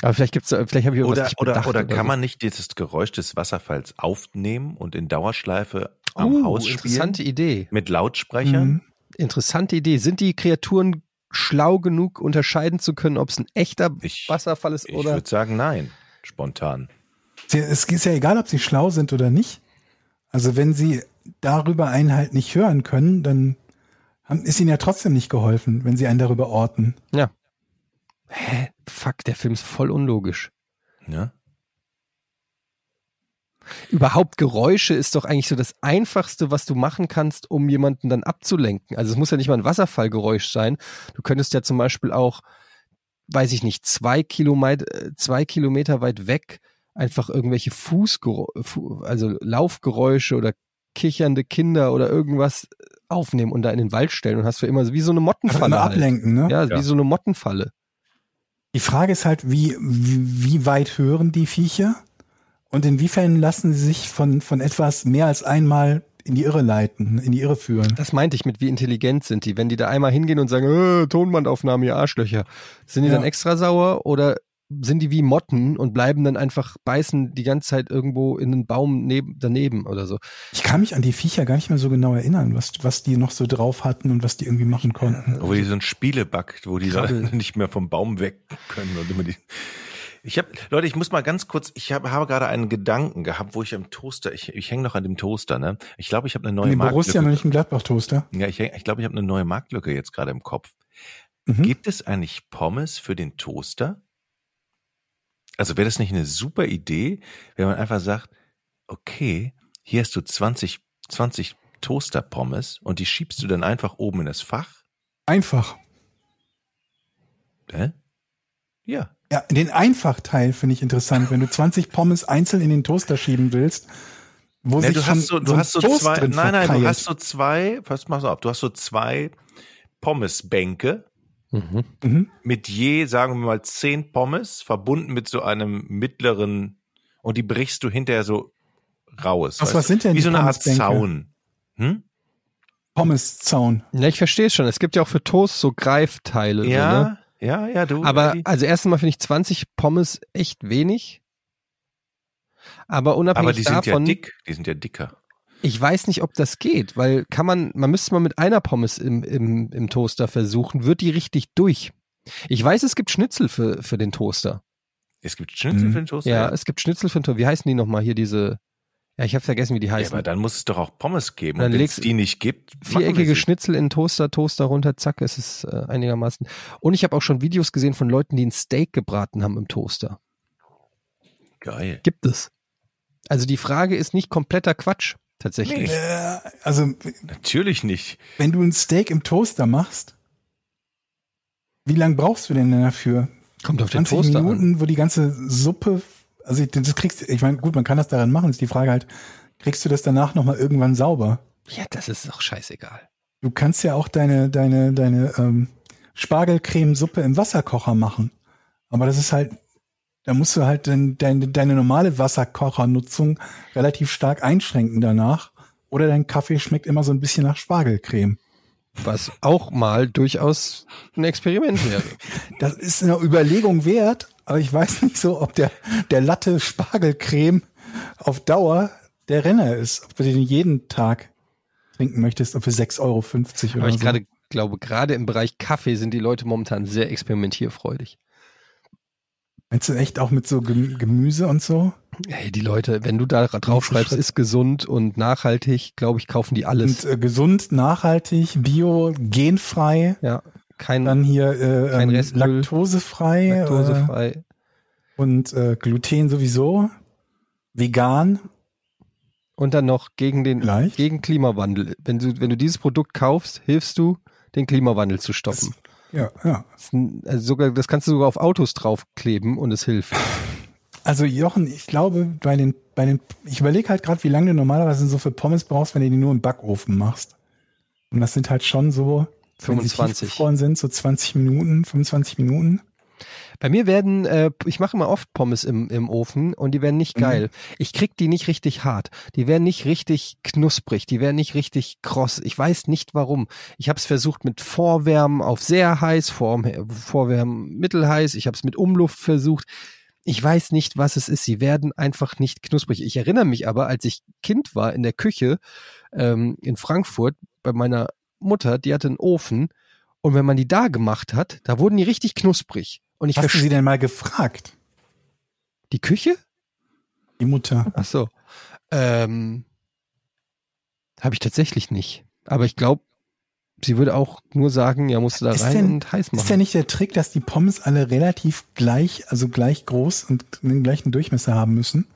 S2: Aber vielleicht gibt's, vielleicht habe ich irgendwas
S1: Oder,
S2: nicht
S1: oder,
S2: bedacht
S1: oder kann
S2: so.
S1: man nicht dieses Geräusch des Wasserfalls aufnehmen und in Dauerschleife am
S2: Oh,
S1: Haus spielen?
S2: interessante Idee.
S1: Mit Lautsprechern?
S3: Mhm.
S2: Interessante Idee. Sind die Kreaturen schlau genug, unterscheiden zu können, ob es ein echter
S1: Ich-
S2: Wasserfall ist
S1: Ich
S2: oder?
S1: würde sagen, nein. Spontan.
S3: Es ist ja egal, ob sie schlau sind oder nicht. Also wenn sie darüber einen halt nicht hören können, dann haben, ist ihnen ja trotzdem nicht geholfen, wenn sie einen darüber orten.
S2: Ja. Hä? Fuck, der Film ist voll unlogisch.
S1: Ja?
S2: Überhaupt Geräusche ist doch eigentlich so das Einfachste, was du machen kannst, um jemanden dann abzulenken. Also es muss ja nicht mal ein Wasserfallgeräusch sein. Du könntest ja zum Beispiel auch, weiß ich nicht, zwei Kilometer, zwei Kilometer weit weg einfach irgendwelche Fußgeräusche, also Laufgeräusche oder kichernde Kinder oder irgendwas aufnehmen und da in den Wald stellen und hast du immer wie so eine Mottenfalle.
S3: immer
S2: halt.
S3: ablenken, ne?
S2: Ja,
S1: Ja.
S2: wie so eine Mottenfalle.
S3: Die Frage ist halt, wie, wie, wie weit hören die Viecher? Und inwiefern lassen sie sich von, von etwas mehr als einmal in die Irre leiten, in die Irre führen?
S2: Das meinte ich mit, wie intelligent sind die. Wenn die da einmal hingehen und sagen, äh, Tonbandaufnahme, ihr Arschlöcher, sind die
S3: Ja.
S2: dann extra sauer oder sind die wie Motten und bleiben dann einfach beißen die ganze Zeit irgendwo in einen Baum neben, daneben oder so?
S3: Ich kann mich an die Viecher gar nicht mehr so genau erinnern, was, was die noch so drauf hatten und was die irgendwie machen konnten.
S1: Wo die so ein Spielebug, wo die nicht mehr vom Baum weg können und immer die. Ich habe, Leute, ich muss mal ganz kurz, ich hab, habe gerade einen Gedanken gehabt, wo ich am Toaster, ich, ich hänge noch an dem Toaster, ne? Ich glaube, ich habe eine neue
S3: Den Borussia
S1: Marktlücke.
S3: Mönchengladbach-Toaster.
S1: Ja, ich, ich glaube, ich habe eine neue Marktlücke jetzt gerade im Kopf.
S3: Mhm.
S1: Gibt es eigentlich Pommes für den Toaster? Also wäre das nicht eine super Idee, wenn man einfach sagt, okay, hier hast du 20, 20 Toaster-Pommes und die schiebst du dann einfach oben in das Fach?
S3: Einfach.
S1: Hä? Ja.
S3: Ja, den Einfachteil finde ich interessant, wenn du 20 Pommes einzeln in den Toaster schieben willst, wo
S1: Nee,
S3: sich
S1: du hast so, du
S3: so ein
S1: hast so
S3: Toast
S1: zwei, nein, nein, du
S3: verkeilt.
S1: hast so zwei, was machst du auf? Du hast so zwei Pommesbänke
S2: Mhm.
S3: Mhm.
S1: mit je, sagen wir mal, zehn Pommes, verbunden mit so einem mittleren, und die brichst du hinterher so raus.
S3: Was- was
S1: du?
S3: sind denn
S1: Wie
S3: die
S1: so eine Art? Zaun. Hm?
S3: Pommeszaun.
S2: Ja, ich verstehe es schon. Es gibt ja auch für Toast so Greifteile. So, ne?
S1: Ja, ja, du.
S2: Aber
S1: die-
S2: also erstens mal finde ich 20 Pommes echt wenig. Aber unabhängig
S1: aber die sind ja
S2: davon,
S1: dick, die sind ja dicker.
S2: ich weiß nicht, ob das geht, weil kann man, man müsste mal mit einer Pommes im, im, im Toaster versuchen, wird die richtig durch. Ich weiß, es gibt Schnitzel für, für den Toaster.
S1: Es gibt Schnitzel
S3: Mhm.
S1: für den Toaster.
S2: Ja, es gibt Schnitzel für den Toaster. Wie heißen die nochmal hier diese? Ja, ich habe vergessen, wie die
S1: Ja,
S2: heißen.
S1: aber dann muss es doch auch Pommes geben.
S2: Dann
S1: Und wenn es die nicht gibt,
S2: Viereckige. Schnitzel in Toaster, Toaster runter, zack, es ist äh, einigermaßen. Und ich habe auch schon Videos gesehen von Leuten, die ein Steak gebraten haben im Toaster.
S1: Geil.
S2: Gibt es. Also die Frage ist nicht kompletter Quatsch, tatsächlich.
S3: Äh, also,
S1: Natürlich nicht.
S3: wenn du ein Steak im Toaster machst, wie lange brauchst du denn dafür?
S2: Kommt auf den
S3: 20
S2: Toaster an.
S3: Minuten, wo die ganze Suppe, also das kriegst ich meine, gut, man kann das daran machen, ist die Frage halt, kriegst du das danach nochmal irgendwann sauber?
S2: Ja, das ist auch scheißegal.
S3: Du kannst ja auch deine, deine, deine ähm, Spargelcremesuppe im Wasserkocher machen. Aber das ist halt, da musst du halt dein, deine, deine normale Wasserkochernutzung relativ stark einschränken danach. Oder dein Kaffee schmeckt immer so ein bisschen nach Spargelcreme.
S2: Was auch mal durchaus ein Experiment wäre.
S3: Das ist eine Überlegung wert, aber ich weiß nicht so, ob der, der Latte Spargelcreme auf Dauer der Renner ist. Ob du den jeden Tag trinken möchtest, ob für 6,50 Euro oder
S2: Aber ich
S3: so.
S2: gerade glaube, gerade im Bereich Kaffee sind die Leute momentan sehr experimentierfreudig.
S3: Meinst du echt auch mit so Gem- Gemüse und so?
S2: Hey, die Leute, wenn du da drauf schreibst,
S3: Schritt.
S2: ist gesund und nachhaltig, glaube ich, kaufen die alles.
S3: Und äh, gesund, nachhaltig, bio, genfrei,
S2: ja, kein
S3: dann hier äh,
S2: Kein
S3: ähm,
S2: Restmüll.
S3: laktosefrei, Äh,
S2: laktosefrei.
S3: und äh, Gluten sowieso, vegan.
S2: Und dann noch gegen den
S3: Vielleicht.
S2: gegen Klimawandel. Wenn du, wenn du dieses Produkt kaufst, hilfst du, den Klimawandel zu stoppen.
S3: Ja, ja.
S2: Das, also sogar, das kannst du sogar auf Autos draufkleben und es hilft.
S3: Also Jochen, ich glaube, bei den, bei den, ich überlege halt gerade, wie lange du normalerweise so für Pommes brauchst, wenn du die nur im Backofen machst. Und das sind halt schon so, wenn sie
S2: 25.
S3: sind, so 20 Minuten, 25 Minuten.
S2: Bei mir werden, äh, ich mache immer oft Pommes im, im Ofen und die werden nicht
S3: Mhm.
S2: geil. Ich krieg die nicht richtig hart. Die werden nicht richtig knusprig. Die werden nicht richtig kross. Ich weiß nicht warum. Ich habe es versucht mit Vorwärmen auf sehr heiß, Vor Vorwärmen mittelheiß. Ich habe es mit Umluft versucht. Ich weiß nicht, was es ist. Sie werden einfach nicht knusprig. Ich erinnere mich aber, als ich Kind war in der Küche ähm, in Frankfurt bei meiner Mutter, die hatte einen Ofen und wenn man die da gemacht hat, da wurden die richtig knusprig. Und ich
S3: Hast du sie denn mal gefragt,
S2: die Küche?
S3: die Mutter?
S2: Ach so. Ähm, Habe ich tatsächlich nicht. Aber ich glaube, sie würde auch nur sagen, ja, musst du da
S3: Ist
S2: rein
S3: denn-
S2: und heiß machen.
S3: Ist ja nicht der Trick, dass die Pommes alle relativ gleich, also gleich groß und den gleichen Durchmesser haben müssen?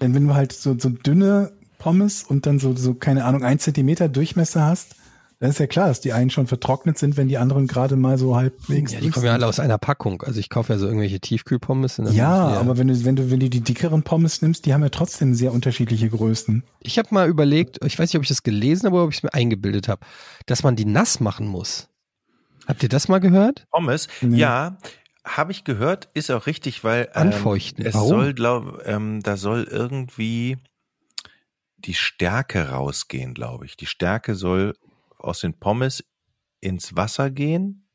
S3: Denn wenn du halt so, so dünne Pommes und dann so, so, keine Ahnung, ein Zentimeter Durchmesser hast, Das ist ja klar, dass die einen schon vertrocknet sind, wenn die anderen gerade mal so halbwegs.
S2: Ja, die kommen ja alle aus einer Packung. Also ich kaufe ja so irgendwelche Tiefkühlpommes. dann-
S3: Ja, aber wenn du, wenn du, wenn du die dickeren Pommes nimmst, die haben ja trotzdem sehr unterschiedliche Größen.
S2: Ich habe mal überlegt, ich weiß nicht, ob ich das gelesen habe oder ob ich es mir eingebildet habe, dass man die nass machen muss. Habt ihr das mal gehört?
S1: Pommes,
S3: Nee.
S1: ja, habe ich gehört, ist auch richtig, weil ähm,
S2: Anfeuchten.
S1: es
S2: Warum?
S1: soll, glaub, ähm, da soll irgendwie die Stärke rausgehen, glaube ich. Die Stärke soll aus den Pommes ins Wasser gehen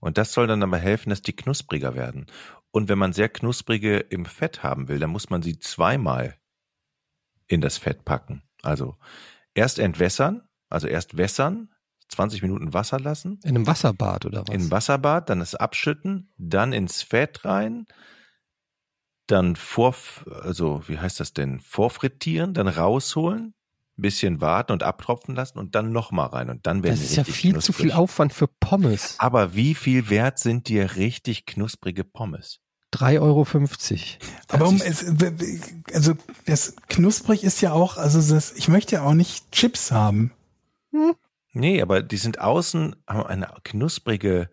S1: und das soll dann aber helfen, dass die knuspriger werden. Und wenn man sehr knusprige im Fett haben will, dann muss man sie zweimal in das Fett packen. Also erst entwässern, also erst wässern, 20 Minuten Wasser lassen,
S2: In einem Wasserbad oder was?
S1: in ein Wasserbad, dann das abschütten, dann ins Fett rein, dann vor, also wie heißt das denn, vorfrittieren, dann rausholen, ein bisschen warten und abtropfen lassen und dann nochmal rein und dann werden
S2: das
S1: die
S2: ist ja viel zu
S1: knusprig.
S2: viel Aufwand für Pommes.
S1: Aber wie viel wert sind dir richtig knusprige Pommes?
S2: 3,50 Euro.
S3: Aber um es, also das knusprig ist ja auch, also das, ich möchte ja auch nicht Chips haben.
S1: Nee, aber die sind außen, haben eine knusprige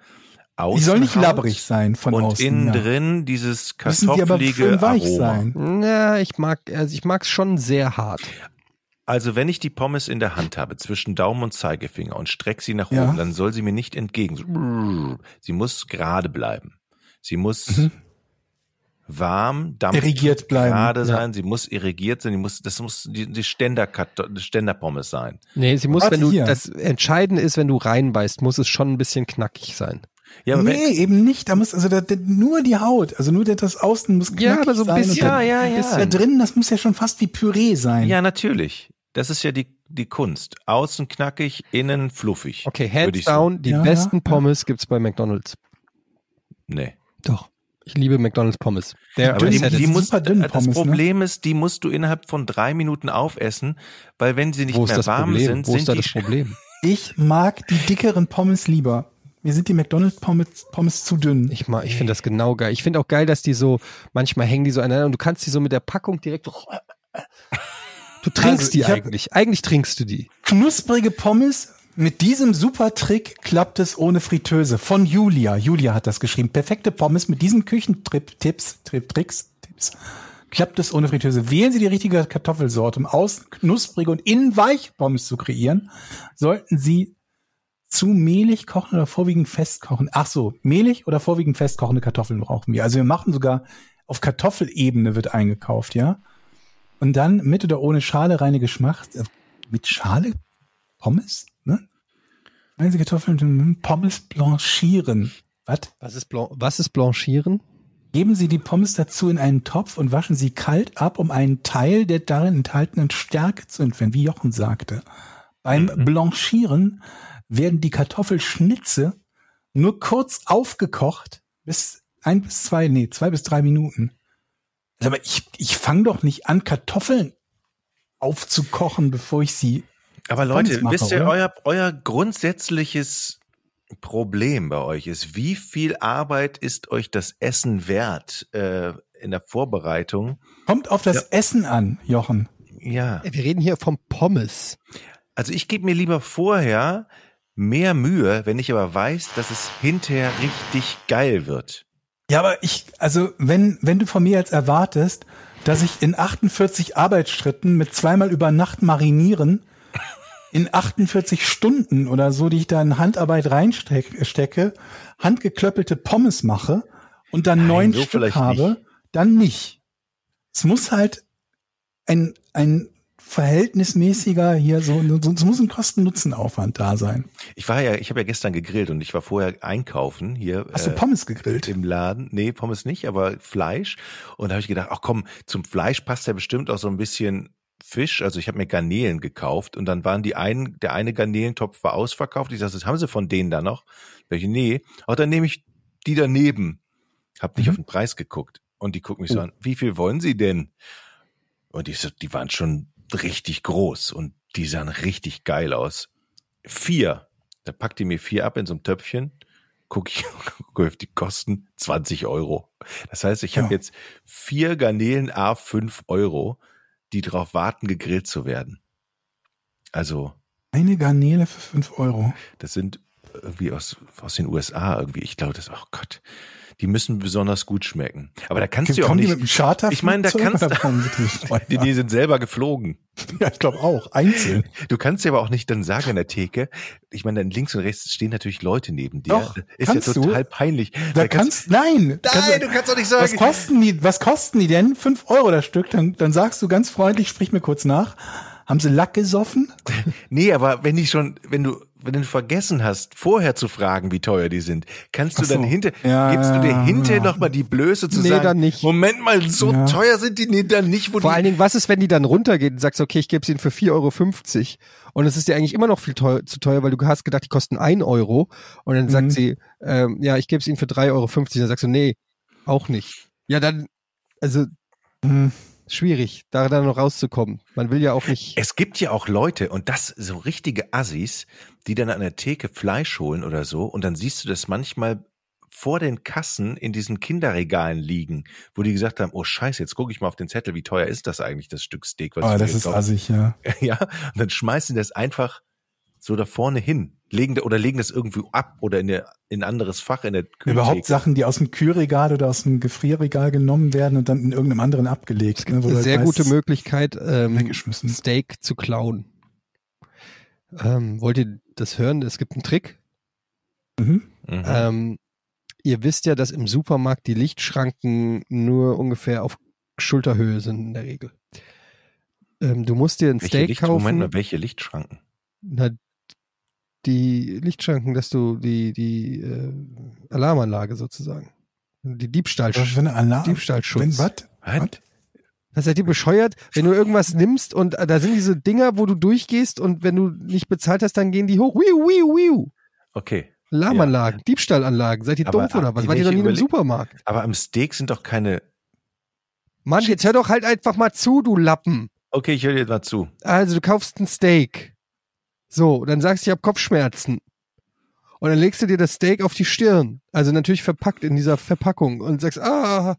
S1: Außenhaut.
S3: Die soll nicht labbrig sein von
S1: und
S3: außen.
S1: innen
S3: ja.
S1: drin dieses
S3: Müssen die aber
S1: kartoffelige
S3: schön weich
S1: Aroma.
S3: sein.
S2: Na, ich mag, also ich mag's schon sehr hart.
S1: Also wenn ich die Pommes in der Hand habe, zwischen Daumen und Zeigefinger und strecke sie nach
S3: Ja.
S1: oben, dann soll sie mir nicht entgegen. Sie muss gerade bleiben. Sie muss
S3: Mhm.
S1: warm, dampf,
S3: Irrigiert bleiben.
S1: gerade
S2: Ja.
S1: sein. Sie muss irrigiert sein. Die muss, das muss die, die Ständer, Ständerpommes sein.
S2: Nee, sie muss,
S3: Warte
S2: wenn du,
S3: hier.
S2: das Entscheidende ist, wenn du reinbeißt, muss es schon ein bisschen knackig sein.
S1: Ja, aber
S3: nee, eben nicht. Da muss also da, da, nur die Haut, also nur das Außen muss knackig
S2: Ja, aber so ein
S3: sein.
S2: bisschen-
S3: da,
S1: Ja, ja, ja.
S3: Da drin, das muss ja schon fast wie Püree sein.
S1: ja, natürlich. Das ist ja die, die Kunst. Außen knackig, innen fluffig.
S2: Okay, hands down, die
S3: Ja,
S2: besten
S3: ja.
S2: Pommes gibt's bei McDonalds.
S1: Nee.
S2: Doch. Ich liebe McDonalds Pommes. Der
S1: Aber die, die
S3: sind
S1: muss,
S3: super dünn
S1: das
S3: Pommes, ne?
S1: Problem ist, die musst du innerhalb von drei Minuten aufessen, weil wenn sie nicht
S2: Wo ist
S1: mehr
S2: das
S1: warm
S2: Problem?
S1: sind,
S2: Wo ist
S1: sind
S2: da
S1: die
S2: das Problem?
S3: Ich mag die dickeren Pommes lieber. Mir sind die McDonald's Pommes, Pommes zu dünn.
S2: Ich mag, ich finde das genau geil. Ich finde auch geil, dass die so, manchmal hängen die so aneinander und du kannst die so mit der Packung direkt, du trinkst
S3: Also,
S2: die eigentlich. Eigentlich trinkst du die.
S3: Knusprige Pommes. Mit diesem super Trick klappt es ohne Fritteuse. Von Julia. Julia hat das geschrieben. Perfekte Pommes mit diesen Küchentrip-Tipps, Trip, Tricks, Tipps. Klappt es ohne Fritteuse. Wählen Sie die richtige Kartoffelsorte, um außen knusprige und innen weiche Pommes zu kreieren. Sollten Sie zu mehlig kochen oder vorwiegend fest kochen? Ach so, mehlig oder vorwiegend fest kochende Kartoffeln brauchen wir. Also wir machen sogar auf Kartoffelebene wird eingekauft, ja. Und dann mit oder ohne Schale reine Geschmack. Äh, Mit Schale? Pommes? Ne? Sie Kartoffeln Pommes blanchieren. Was?
S2: Was ist, Blan was ist Blanchieren?
S3: Geben Sie die Pommes dazu in einen Topf und waschen sie kalt ab, um einen Teil der darin enthaltenen Stärke zu entfernen, wie Jochen sagte. Beim Blanchieren werden die Kartoffelschnitze nur kurz aufgekocht, bis ein bis zwei, nee, zwei bis drei Minuten. Aber ich, ich fange doch nicht an, Kartoffeln aufzukochen, bevor ich sie.
S1: Aber Leute,
S3: mache,
S1: wisst ihr, euer, euer grundsätzliches Problem bei euch ist, wie viel Arbeit ist euch das Essen wert äh, in der Vorbereitung?
S3: Kommt auf das Essen an, Jochen.
S1: Ja,
S2: Wir reden hier vom Pommes.
S1: also ich gebe mir lieber vorher mehr Mühe, wenn ich aber weiß, dass es hinterher richtig geil wird.
S3: Ja, aber ich, also wenn, wenn du von mir jetzt erwartest, dass ich in 48 Arbeitsschritten mit zweimal über Nacht marinieren, in 48 Stunden oder so, die ich da in Handarbeit reinstecke, handgeklöppelte Pommes mache und dann
S1: Nein,
S3: neun
S1: so
S3: Stück habe,
S1: nicht.
S3: dann nicht. Es muss halt ein, ein verhältnismäßiger hier so, so es muss ein Kosten-Nutzen-Aufwand da sein.
S1: Ich war ja, ich habe ja gestern gegrillt und ich war vorher einkaufen hier
S3: Hast du
S1: äh,
S3: Pommes gegrillt?
S1: im Laden. Nee, Pommes nicht, aber Fleisch. Und da habe ich gedacht, ach komm, zum Fleisch passt ja bestimmt auch so ein bisschen Fisch. Also ich habe mir Garnelen gekauft und dann waren die einen, der eine Garnelentopf war ausverkauft. Ich sagte, haben Sie von denen da noch? Welche? Nee. Auch dann nehme ich die daneben. Hab nicht
S3: Mhm.
S1: auf den Preis geguckt. Und die gucken mich so
S3: Oh.
S1: an, wie viel wollen Sie denn? Und die, so- die waren schon richtig groß und die sahen richtig geil aus. Vier. Da packt die mir vier ab in so einem Töpfchen. Guck ich, guck auf die Kosten 20 Euro. Das heißt, ich
S3: Ja.
S1: habe jetzt vier Garnelen A 5 Euro, die darauf warten, gegrillt zu werden. Also
S3: Eine Garnele für 5 Euro.
S1: Das sind irgendwie aus, aus den USA irgendwie. Ich glaube, das, oh Gott. Die müssen besonders gut schmecken. Aber da kannst du ja auch
S3: Kommen die
S1: nicht.
S3: mit dem Charter?
S1: Ich meine, da kannst
S3: du.
S1: die, die sind selber geflogen.
S3: ja, ich glaube auch. Einzeln.
S1: Du kannst ja aber auch nicht dann sagen in der Theke, ich meine, dann links und rechts stehen natürlich Leute neben dir.
S3: Doch,
S1: ist ja
S3: kannst du.
S1: total peinlich.
S3: Da kannst, nein.
S1: Nein, du kannst doch nicht sagen.
S3: Was kosten die, was kosten die denn? 5 Euro das Stück. Dann, dann sagst du ganz freundlich, sprich mir kurz nach. Haben sie Lack gesoffen?
S1: Nee, aber wenn die schon, wenn du, wenn du vergessen hast, vorher zu fragen, wie teuer die sind, kannst du
S3: so.
S1: dann hinter,
S3: Ja,
S1: gibst du dir hinterher
S3: ja.
S1: noch mal die Blöße zu
S2: Nee,
S1: sagen,
S2: dann nicht.
S1: Moment mal, so
S3: Ja.
S1: teuer sind die nee, dann nicht, wo
S2: Vor
S1: die,
S2: allen Dingen, was ist, wenn die dann runtergehen und sagst, okay, ich gebe es ihnen für 4,50 Euro und es ist dir eigentlich immer noch viel teuer, zu teuer, weil du hast gedacht, die kosten 1 Euro und dann sagt
S3: Mhm.
S2: sie, ähm, ja, ich gebe es ihnen für 3,50 Euro. Dann sagst du, nee, auch nicht. Ja, dann, also
S3: Hm.
S2: Schwierig, da dann noch rauszukommen. Man will ja auch nicht.
S1: Es gibt ja auch Leute, und das so richtige Assis, die dann an der Theke Fleisch holen oder so, und dann siehst du das manchmal vor den Kassen in diesen Kinderregalen liegen, wo die gesagt haben, oh scheiße, jetzt gucke ich mal auf den Zettel, wie teuer ist das eigentlich, das Stück Steak, was
S3: Ah,
S1: ich
S3: das ist assig, ja.
S1: Ja, und dann schmeißen die das einfach so da vorne hin, legen oder legen das irgendwie ab oder in, eine, in ein anderes Fach in der Kühltheke.
S3: Überhaupt Sachen, die aus dem Kühlregal oder aus dem Gefrierregal genommen werden und dann in irgendeinem anderen abgelegt. Ne,
S2: eine sehr
S3: weißt,
S2: gute Möglichkeit, ähm. Steak zu klauen. Ähm, wollt ihr das hören? Es gibt einen Trick.
S3: Mhm.
S1: Mhm.
S2: Ähm, ihr wisst ja, dass im Supermarkt die Lichtschranken nur ungefähr auf Schulterhöhe sind in der Regel. Ähm, du musst dir ein
S1: welche
S2: Steak
S1: Licht,
S2: kaufen.
S1: Moment mal, welche Lichtschranken?
S2: Na, die Lichtschranken, dass du die, die äh, Alarmanlage sozusagen. Die Diebstahl,
S3: Was für eine Alarm?
S2: Diebstahlschutz.
S3: Wenn, was?
S1: Was?
S2: Das seid ihr bescheuert, wenn du irgendwas nimmst und äh, da sind diese Dinger, wo du durchgehst und wenn du nicht bezahlt hast, dann gehen die hoch. Wiu, wiu, wiu.
S1: Okay.
S2: Alarmanlagen, Diebstahlanlagen. Seid ihr
S1: Aber,
S2: doof oder was? Wart ihr noch nie im Supermarkt?
S1: Aber am Steak sind doch keine.
S2: Mann, jetzt hör doch halt einfach mal zu, du Lappen.
S1: Okay, ich höre dir mal zu.
S2: Also du kaufst ein Steak. So, dann sagst du, ich habe Kopfschmerzen. Und dann legst du dir das Steak auf die Stirn. Also natürlich verpackt in dieser Verpackung und sagst, ah.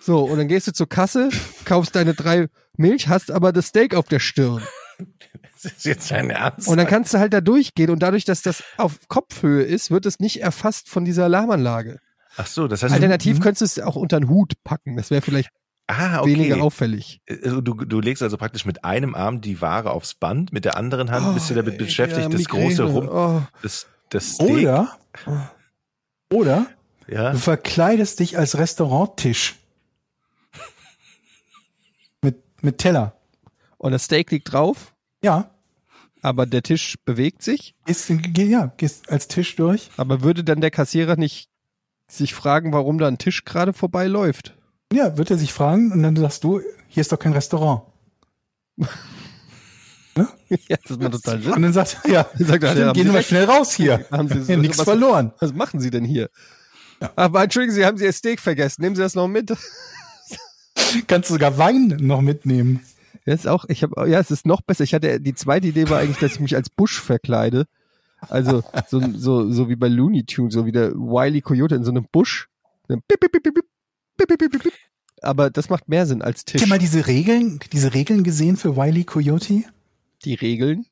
S2: So, und dann gehst du zur Kasse, kaufst deine drei Milch, hast aber das Steak auf der Stirn.
S1: Das ist jetzt dein Ernst.
S2: Und dann kannst du halt da durchgehen und dadurch, dass das auf Kopfhöhe ist, wird es nicht erfasst von dieser Alarmanlage.
S1: Ach so, das heißt,
S2: Alternativ
S3: Mhm.
S2: könntest du es auch unter den Hut packen. Das wäre vielleicht
S1: ah, okay.
S2: weniger auffällig.
S1: Also du, du legst also praktisch mit einem Arm die Ware aufs Band, mit der anderen Hand bist du damit
S2: ey,
S1: beschäftigt,
S2: ja,
S1: das große Rum,
S2: Oh.
S1: das, das Steak.
S3: Oder, oder
S1: Ja.
S3: du verkleidest dich als Restauranttisch. Mit, mit Teller.
S2: Und das Steak liegt drauf,
S3: Ja.
S2: aber der Tisch bewegt sich.
S3: Gehst, geh, ja, gehst als Tisch durch.
S2: Aber würde dann der Kassierer nicht sich fragen, warum da ein Tisch gerade vorbeiläuft?
S3: Ja, wird er sich fragen und dann sagst du, hier ist doch kein Restaurant.
S2: ja, das macht total Sinn.
S3: Und dann sagt er, ja,
S2: Sagt er, haben
S3: gehen
S2: Sie
S3: wir schnell raus hier.
S2: Haben Sie
S3: Ja, nichts
S2: was,
S3: verloren.
S2: was machen Sie denn hier? Aber entschuldigen Sie, haben Sie Ihr Steak vergessen? Nehmen Sie das noch mit?
S3: Kannst sogar Wein noch mitnehmen.
S2: Das ist auch, ich habe, ja, es ist noch besser. Ich hatte, die zweite Idee war eigentlich, dass ich mich als Busch verkleide. Also, so, so, so wie bei Looney Tunes, so wie der Wiley Coyote in so einem Busch. Bip, bip, bip, bip, Aber das macht mehr Sinn als
S3: Habt
S2: Tisch.
S3: ihr mal diese Regeln, diese Regeln gesehen für Wiley Coyote?
S2: Die Regeln.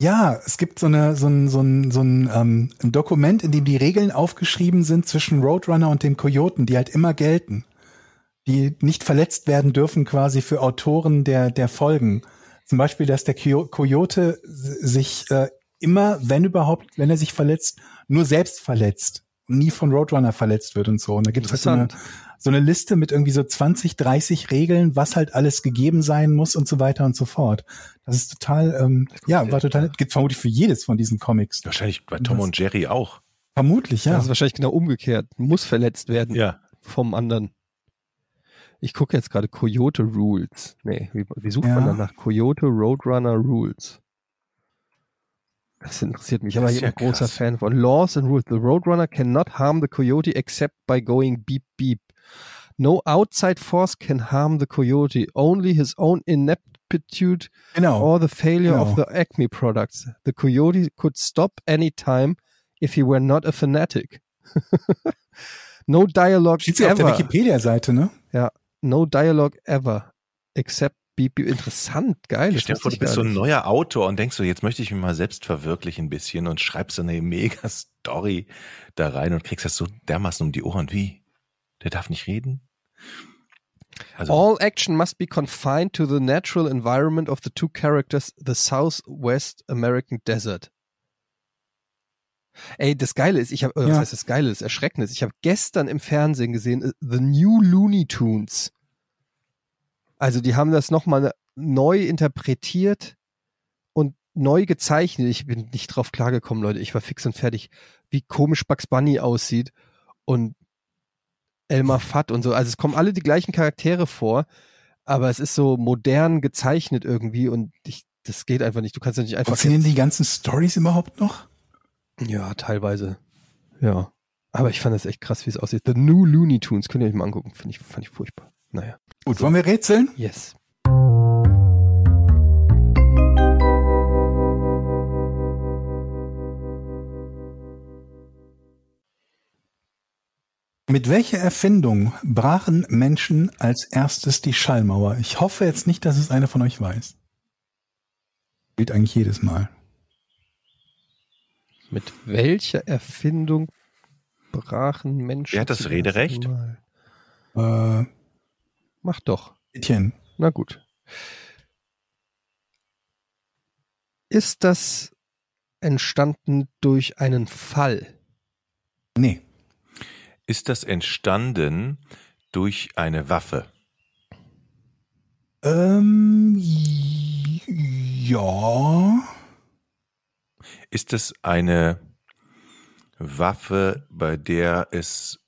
S3: Ja, es gibt so eine so ein so ein so ein, ähm, ein Dokument, in dem die Regeln aufgeschrieben sind zwischen Roadrunner und dem Kojoten, die halt immer gelten, die nicht verletzt werden dürfen quasi für Autoren der der Folgen. Zum Beispiel, dass der Kojote s- sich äh, immer, wenn überhaupt, wenn er sich verletzt, nur selbst verletzt nie von Roadrunner verletzt wird und so. Und da gibt es halt so eine. So eine Liste mit irgendwie so 20, 30 Regeln, was halt alles gegeben sein muss und so weiter und so fort. Das ist total, ähm, ja, war total, gibt vermutlich für jedes von diesen Comics.
S1: Wahrscheinlich bei Tom und Jerry auch.
S3: Vermutlich, ja.
S2: Das ist wahrscheinlich genau umgekehrt. Muss verletzt werden
S1: Ja.
S2: vom anderen. Ich gucke jetzt gerade Coyote Rules. Nee, wie, wie sucht
S3: Ja.
S2: man dann nach Coyote Roadrunner Rules? Das interessiert mich, aber
S1: Das
S2: ich bin
S1: ja
S2: ein großer. Fan von Laws and Rules. The Roadrunner cannot harm the coyote except by going beep beep. No outside force can harm the coyote, only his own ineptitude
S3: genau.
S2: or the failure of
S3: Genau.
S2: the Acme products. The coyote could stop any time if he were not a fanatic. no dialogue
S3: Steht sie auf der
S2: ever.
S3: Wikipedia-Seite, ne?
S2: No dialogue ever, except Beep, beep. Interessant, geil.
S1: Stell dir vor, du
S2: ich
S1: bist so ein neuer Autor und denkst so, jetzt möchte ich mich mal selbst verwirklichen ein bisschen und schreibst so eine mega Story da rein und kriegst das so dermaßen um die Ohren. Wie? Der darf nicht reden? Also,
S2: All action must be confined to the natural environment of the two characters, the Southwest American Desert. Ey, das Geile ist, ich habe, was
S3: Ja.
S2: heißt das Geile, das Erschreckende ist, ich habe gestern im Fernsehen gesehen, äh, The New Looney Tunes. Also die haben das nochmal neu interpretiert und neu gezeichnet. Ich bin nicht drauf klargekommen, Leute. Ich war fix und fertig, wie komisch Bugs Bunny aussieht und Elmar Fudd und so. Also es kommen alle die gleichen Charaktere vor, aber es ist so modern gezeichnet irgendwie und ich, das geht einfach nicht. Du kannst ja nicht einfach.
S3: Funktionieren die ganzen Stories überhaupt noch?
S2: Ja, teilweise. Ja. Aber ich fand das echt krass, wie es aussieht. The New Looney Tunes, könnt ihr euch mal angucken. Finde ich, fand ich furchtbar. Naja.
S3: Gut, wollen wir rätseln?
S2: Yes.
S3: Mit welcher Erfindung brachen Menschen als erstes die Schallmauer? Ich hoffe jetzt nicht, dass es einer von euch weiß. Gilt eigentlich jedes Mal.
S2: Mit welcher Erfindung brachen Menschen?
S1: Wer hat das Rederecht?
S3: Äh,
S2: Mach doch.
S3: Etienne.
S2: Na gut. Ist das entstanden durch einen Fall?
S3: Nee.
S1: Ist das entstanden durch eine Waffe?
S3: Ähm, ja.
S1: Ist es eine Waffe, bei der es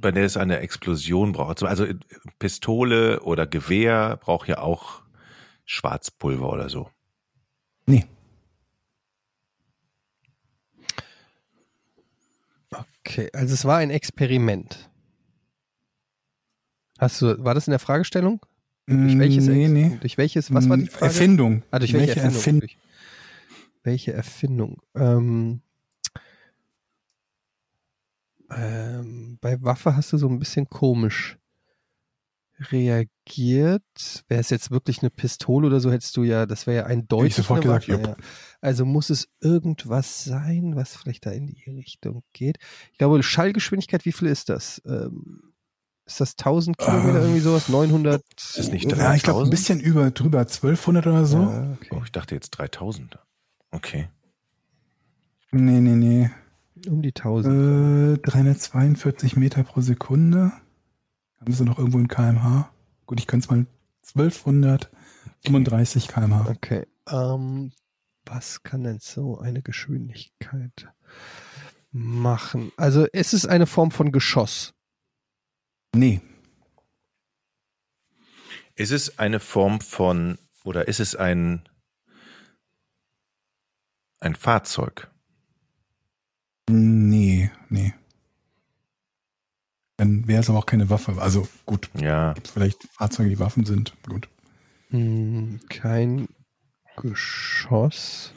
S1: bei der es eine Explosion braucht? Also äh, Pistole oder Gewehr braucht ja auch Schwarzpulver oder so.
S3: Nee.
S2: Okay, also es war ein Experiment. Hast du, war das in der Fragestellung? Durch welches,
S3: Mm, nee,
S2: Ex-
S3: nee.
S2: durch welches, was war die
S3: Mm,
S2: Frage?
S3: Erfindung.
S2: Ah, durch welche,
S3: welche
S2: Erfindung? Durch welche Erfindung? Ähm, ähm, bei Waffe hast du so ein bisschen komisch reagiert. Wäre es jetzt wirklich eine Pistole oder so, hättest du ja, das wäre ja eindeutig
S3: sofort
S2: eine
S3: gesagt,
S2: Waffe. Ja. Also muss es irgendwas sein, was vielleicht da in die Richtung geht. Ich glaube, Schallgeschwindigkeit, wie viel ist das? Ähm, ist das 1000 Kilometer
S3: Ähm,
S2: irgendwie sowas? 900?
S1: Ist nicht
S3: Ja, ich glaube ein
S1: 3000?
S3: bisschen über drüber 1200 oder so.
S2: Ja, okay.
S1: Oh, ich dachte jetzt 3000. Okay.
S3: Nee, nee, nee.
S2: Um die 1000.
S3: Äh, 342 Meter pro Sekunde. Haben sie noch irgendwo in kmh? Gut, ich könnte es mal 1235 kmh.
S2: Okay. Ähm, was kann denn so eine Geschwindigkeit machen? Also es ist eine Form von Geschoss.
S3: Nee.
S1: Ist es eine Form von oder ist es ein ein Fahrzeug?
S3: Nee, nee. Dann wäre es aber auch keine Waffe. Also gut,
S1: Ja,
S3: gibt vielleicht Fahrzeuge, die Waffen sind. Gut.
S2: Hm, kein Geschoss.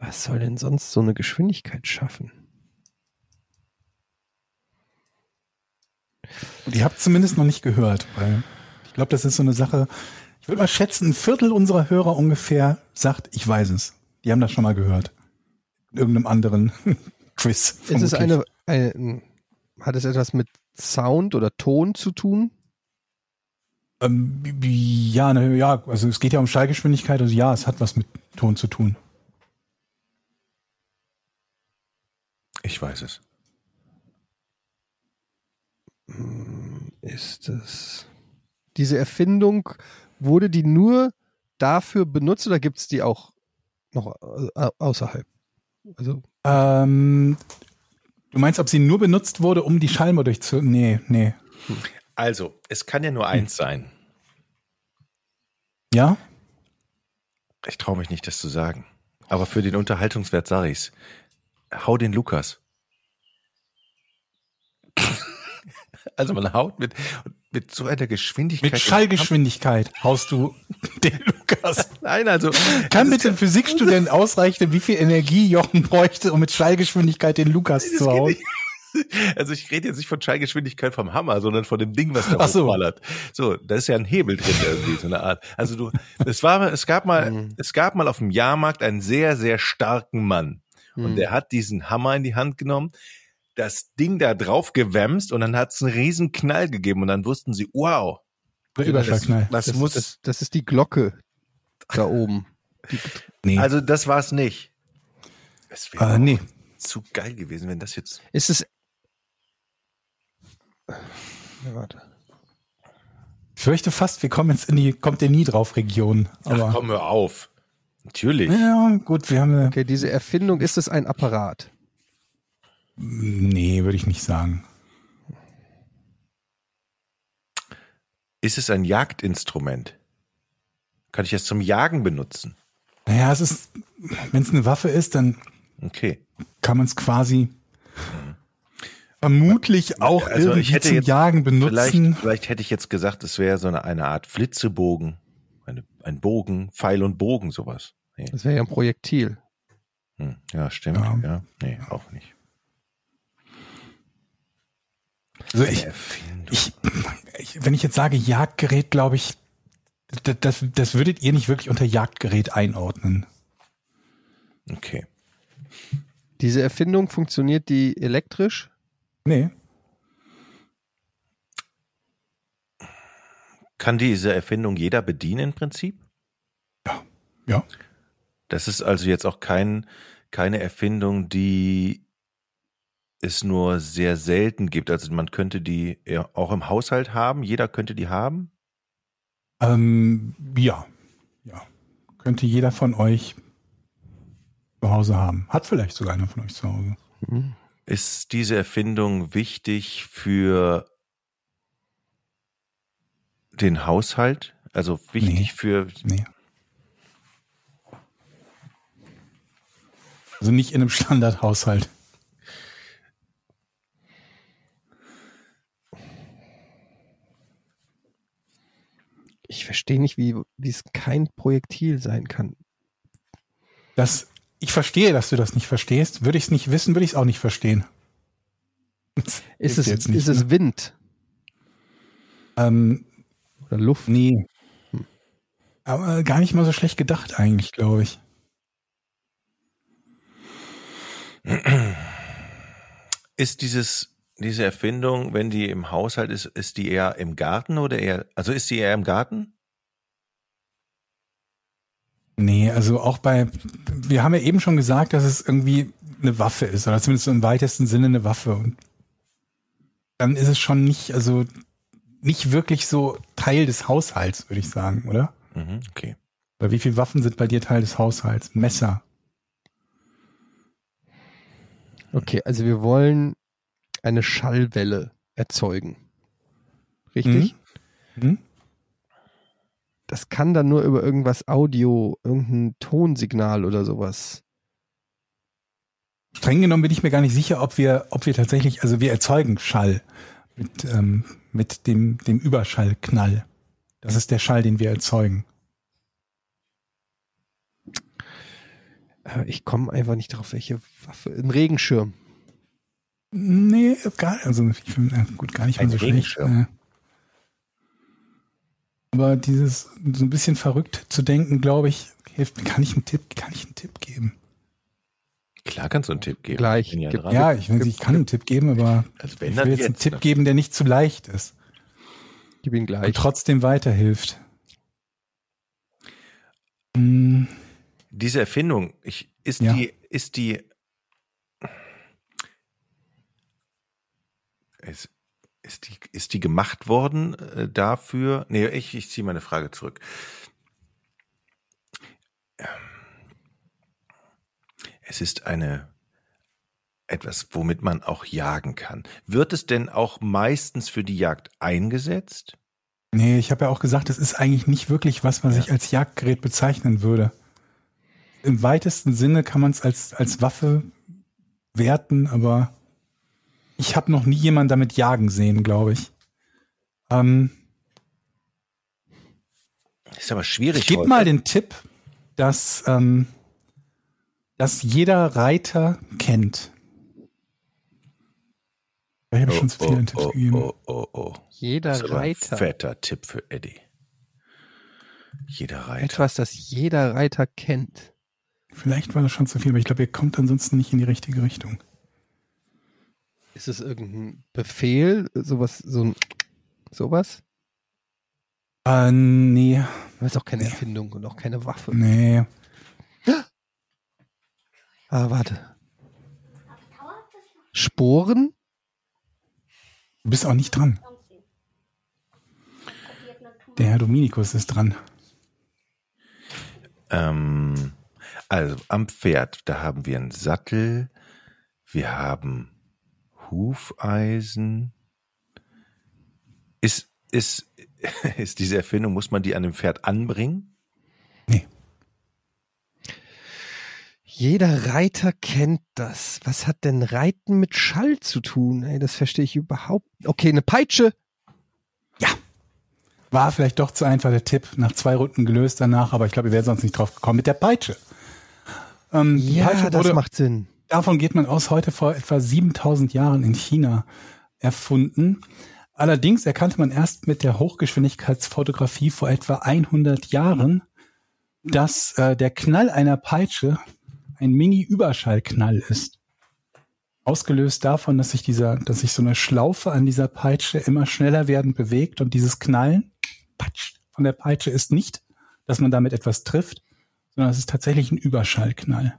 S2: Was soll denn sonst so eine Geschwindigkeit schaffen?
S3: Und ihr habt zumindest noch nicht gehört, weil ich glaube, das ist so eine Sache. Ich würde mal schätzen, ein Viertel unserer Hörer ungefähr sagt, ich weiß es. Die haben das schon mal gehört. In irgendeinem anderen Quiz.
S2: Ist es
S3: vermutlich.
S2: eine, eine, hat es etwas mit Sound oder Ton zu tun?
S3: Ähm, ja, ne, ja, also es geht ja um Schallgeschwindigkeit, also ja, es hat was mit Ton zu tun.
S1: ich weiß es.
S2: Hm, Ist es diese Erfindung, wurde die nur dafür benutzt oder gibt es die auch noch äh, außerhalb? Also,
S3: Ähm, du meinst, ob sie nur benutzt wurde, um die Schallmauer durchzu... Nee, nee.
S1: Also, es kann ja nur eins sein.
S3: Ja?
S1: Ich traue mich nicht, das zu sagen. Aber für den Unterhaltungswert sage ich's. Hau den Lukas. also man haut mit, mit so einer Geschwindigkeit.
S3: Mit Schallgeschwindigkeit haust du den Lukas.
S1: Nein, also.
S3: Kann bitte ein Physikstudent ausrechnen, wie viel Energie Jochen bräuchte, um mit Schallgeschwindigkeit den Lukas
S1: Das
S3: zu hauen?
S1: Also ich rede jetzt nicht von Schallgeschwindigkeit vom Hammer, sondern von dem Ding, was da
S3: Ach so.
S1: hochballert. So, da ist ja ein Hebel drin irgendwie, so eine Art. Also du, es war, es gab mal,
S2: Mhm.
S1: es gab mal auf dem Jahrmarkt einen sehr, sehr starken Mann. Und
S2: Hm.
S1: der hat diesen Hammer in die Hand genommen, das Ding da drauf gewämst und dann hat es einen riesen Knall gegeben und dann wussten sie, wow,
S3: Der Überschallknall.
S1: das,
S2: das,
S1: muss,
S2: das, das ist die Glocke da oben. Die,
S3: Nee.
S1: also das war es nicht. Es wäre
S3: äh, nee.
S1: zu geil gewesen, wenn das jetzt
S2: ist es. Ja, warte.
S3: Ich fürchte fast, wir kommen jetzt in die kommt der nie drauf Region.
S1: Ach,
S3: Aber
S1: komm, hör auf. Natürlich.
S3: ja, gut, wir haben eine,
S2: Okay, diese Erfindung, ist es ein Apparat?
S3: Nee, würde ich nicht sagen.
S1: Ist es ein Jagdinstrument? Kann ich es zum Jagen benutzen?
S3: Naja, es ist, wenn es eine Waffe ist, dann
S1: Okay.
S3: kann man es quasi vermutlich auch
S1: Also, ich
S3: irgendwie
S1: hätte
S3: zum
S1: jetzt
S3: Jagen benutzen.
S1: Vielleicht, vielleicht hätte ich jetzt gesagt, es wäre so eine, eine Art Flitzebogen. Eine, ein Bogen, Pfeil und Bogen, sowas. Nee.
S2: Das wäre ja ein Projektil.
S1: Hm, ja, stimmt.
S3: Ja.
S1: Ja. Nee, auch nicht.
S3: Also ich, ich, ich, wenn ich jetzt sage Jagdgerät, glaube ich, das, das, das würdet ihr nicht wirklich unter Jagdgerät einordnen.
S1: Okay.
S2: Diese Erfindung funktioniert die elektrisch?
S3: Nee.
S1: Kann diese Erfindung jeder bedienen im Prinzip?
S3: Ja.
S1: Das ist also jetzt auch kein, keine Erfindung, die es nur sehr selten gibt. Also man könnte die ja auch im Haushalt haben. Jeder könnte die haben.
S3: Ähm, ja. Ja. Könnte jeder von euch zu Hause haben. Hat vielleicht sogar einer von euch zu Hause.
S2: Hm.
S1: Ist diese Erfindung wichtig für den Haushalt? Also wichtig
S3: Nee.
S1: für.
S3: Nee. Also nicht in einem Standardhaushalt.
S2: Ich verstehe nicht, wie, wie es kein Projektil sein kann.
S3: Das, ich verstehe, dass du das nicht verstehst. Würde ich es nicht wissen, würde ich es auch nicht verstehen. Das
S2: Ist es,
S3: jetzt nicht,
S2: ist es
S3: ne?
S2: Wind
S3: Ähm,
S2: oder Luft?
S3: nee. Aber gar nicht mal so schlecht gedacht eigentlich, glaube ich.
S1: Ist dieses, diese Erfindung, wenn die im Haushalt ist, ist die eher im Garten oder eher, also ist die eher im Garten?
S3: Nee, also auch bei, wir haben ja eben schon gesagt, dass es irgendwie eine Waffe ist, oder zumindest im weitesten Sinne eine Waffe. Und dann ist es schon nicht, also nicht wirklich so Teil des Haushalts, würde ich sagen, oder?
S1: Mhm, okay.
S3: Oder wie viele Waffen sind bei dir Teil des Haushalts? Messer.
S2: Okay, also wir wollen eine Schallwelle erzeugen. Richtig?
S3: Hm?
S2: Das kann dann nur über irgendwas Audio, irgendein Tonsignal oder sowas.
S3: Streng genommen bin ich mir gar nicht sicher, ob wir, ob wir tatsächlich, also wir erzeugen Schall mit, ähm, mit dem, dem Überschallknall. Das ist der Schall, den wir erzeugen.
S2: Äh, Ich komme einfach nicht drauf, welche Waffe. Ein Regenschirm.
S3: Nee, gar, also ich finde, äh, gut, gar nicht mal so schlecht.
S1: Regenschirm.
S3: Äh. Aber dieses, so ein bisschen verrückt zu denken, glaube ich, hilft mir. Kann ich einen Tipp, kann ich einen Tipp geben?
S1: Klar kannst du einen Tipp geben.
S2: Gleich.
S1: Ja.
S3: Ja, ich, ich kann einen Tipp geben, aber
S1: Also wenn
S3: ich will jetzt einen
S1: jetzt,
S3: Tipp
S1: ne?
S3: geben, der nicht zu leicht ist
S2: Gib ihn
S3: und
S2: gleich.
S3: trotzdem weiterhilft. Hm,
S1: Diese Erfindung, ich, ist
S3: Ja.
S1: die, ist die, ist, ist die, ist die gemacht worden äh, dafür? Nee, ich, ich ziehe meine Frage zurück. Es ist eine, etwas, womit man auch jagen kann. Wird es denn auch meistens für die Jagd eingesetzt?
S3: nee, ich habe ja auch gesagt, es ist eigentlich nicht wirklich, was man
S1: Ja.
S3: sich als Jagdgerät bezeichnen würde. Im weitesten Sinne kann man es als, als Waffe werten, aber ich habe noch nie jemanden damit jagen sehen, glaube ich. Ähm,
S1: Ist aber schwierig.
S3: ich gebe mal den Tipp, dass, ähm, dass jeder Reiter kennt. Ich habe schon zu viele Tipps
S1: oh,
S3: gegeben.
S1: oh, oh, oh.
S2: Jeder
S1: Das ist aber ein
S2: Reiter.
S1: fetter Tipp für Eddie. Jeder Reiter.
S2: Etwas, das jeder Reiter kennt.
S3: Vielleicht war das schon zu viel, aber ich glaube, ihr kommt ansonsten nicht in die richtige Richtung.
S2: Ist es irgendein Befehl? Sowas, so ein, sowas?
S3: Äh, nee,
S2: Das ist auch keine Erfindung und auch keine Waffe.
S3: nee.
S2: Ah, warte. Sporen?
S3: Du bist auch nicht dran. Der Herr Dominikus ist dran.
S1: Ähm, also am Pferd, da haben wir einen Sattel, wir haben Hufeisen. Ist, ist, ist diese Erfindung, muss man die an dem Pferd anbringen?
S3: Nee.
S2: Jeder Reiter kennt das. Was hat denn Reiten mit Schall zu tun? Ey, das verstehe ich überhaupt. Okay, eine Peitsche.
S3: War vielleicht doch zu einfach der Tipp. Nach zwei Runden gelöst danach, aber ich glaube, ihr wärt sonst nicht drauf gekommen. Mit der Peitsche. Ähm, die
S2: Ja,
S3: Peitsche
S2: das
S3: wurde,
S2: macht Sinn.
S3: Davon geht man aus, heute vor etwa 7000 Jahren in China erfunden. Allerdings erkannte man erst mit der Hochgeschwindigkeitsfotografie vor etwa 100 Jahren, dass äh, der Knall einer Peitsche ein Mini-Überschallknall ist. Ausgelöst davon, dass sich dieser, dass sich so eine Schlaufe an dieser Peitsche immer schneller werden bewegt und dieses Knallen patsch, von der Peitsche ist nicht, dass man damit etwas trifft, sondern es ist tatsächlich ein Überschallknall.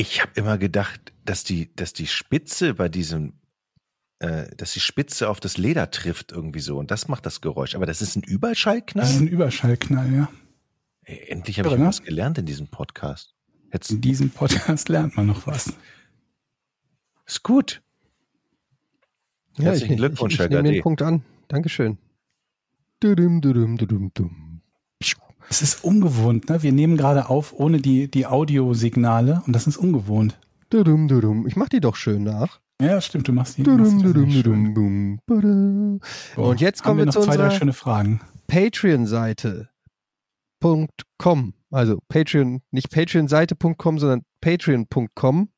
S1: Ich habe immer gedacht, dass die, dass die Spitze bei diesem, äh, dass die Spitze auf das Leder trifft irgendwie so und das macht das Geräusch. Aber das ist ein Überschallknall?
S3: Das ist ein Überschallknall, ja.
S1: Ey, endlich habe ich
S3: ne?
S1: was gelernt in diesem Podcast. Jetzt
S3: In diesem Podcast lernt man noch was.
S1: ist gut. Herzlichen
S2: ich,
S1: Glückwunsch,
S2: ich,
S1: Herr
S2: ich nehme den. Punkt an. Dankeschön. Dudum, dudum, dudum, dum.
S3: Es ist ungewohnt, ne? Wir nehmen gerade auf ohne die, die Audiosignale und das ist ungewohnt.
S2: Dudum, dudum. Ich mach die doch schön nach.
S3: Ja, stimmt, du machst die.
S2: Dudum, dudum, dudum.
S3: So,
S2: Und jetzt kommen wir
S3: noch
S2: zu
S3: zwei, drei schöne Fragen.
S2: Patreon-Seite. .com. Also Patreon, nicht Patreon-Seite.com, sondern Patreon.com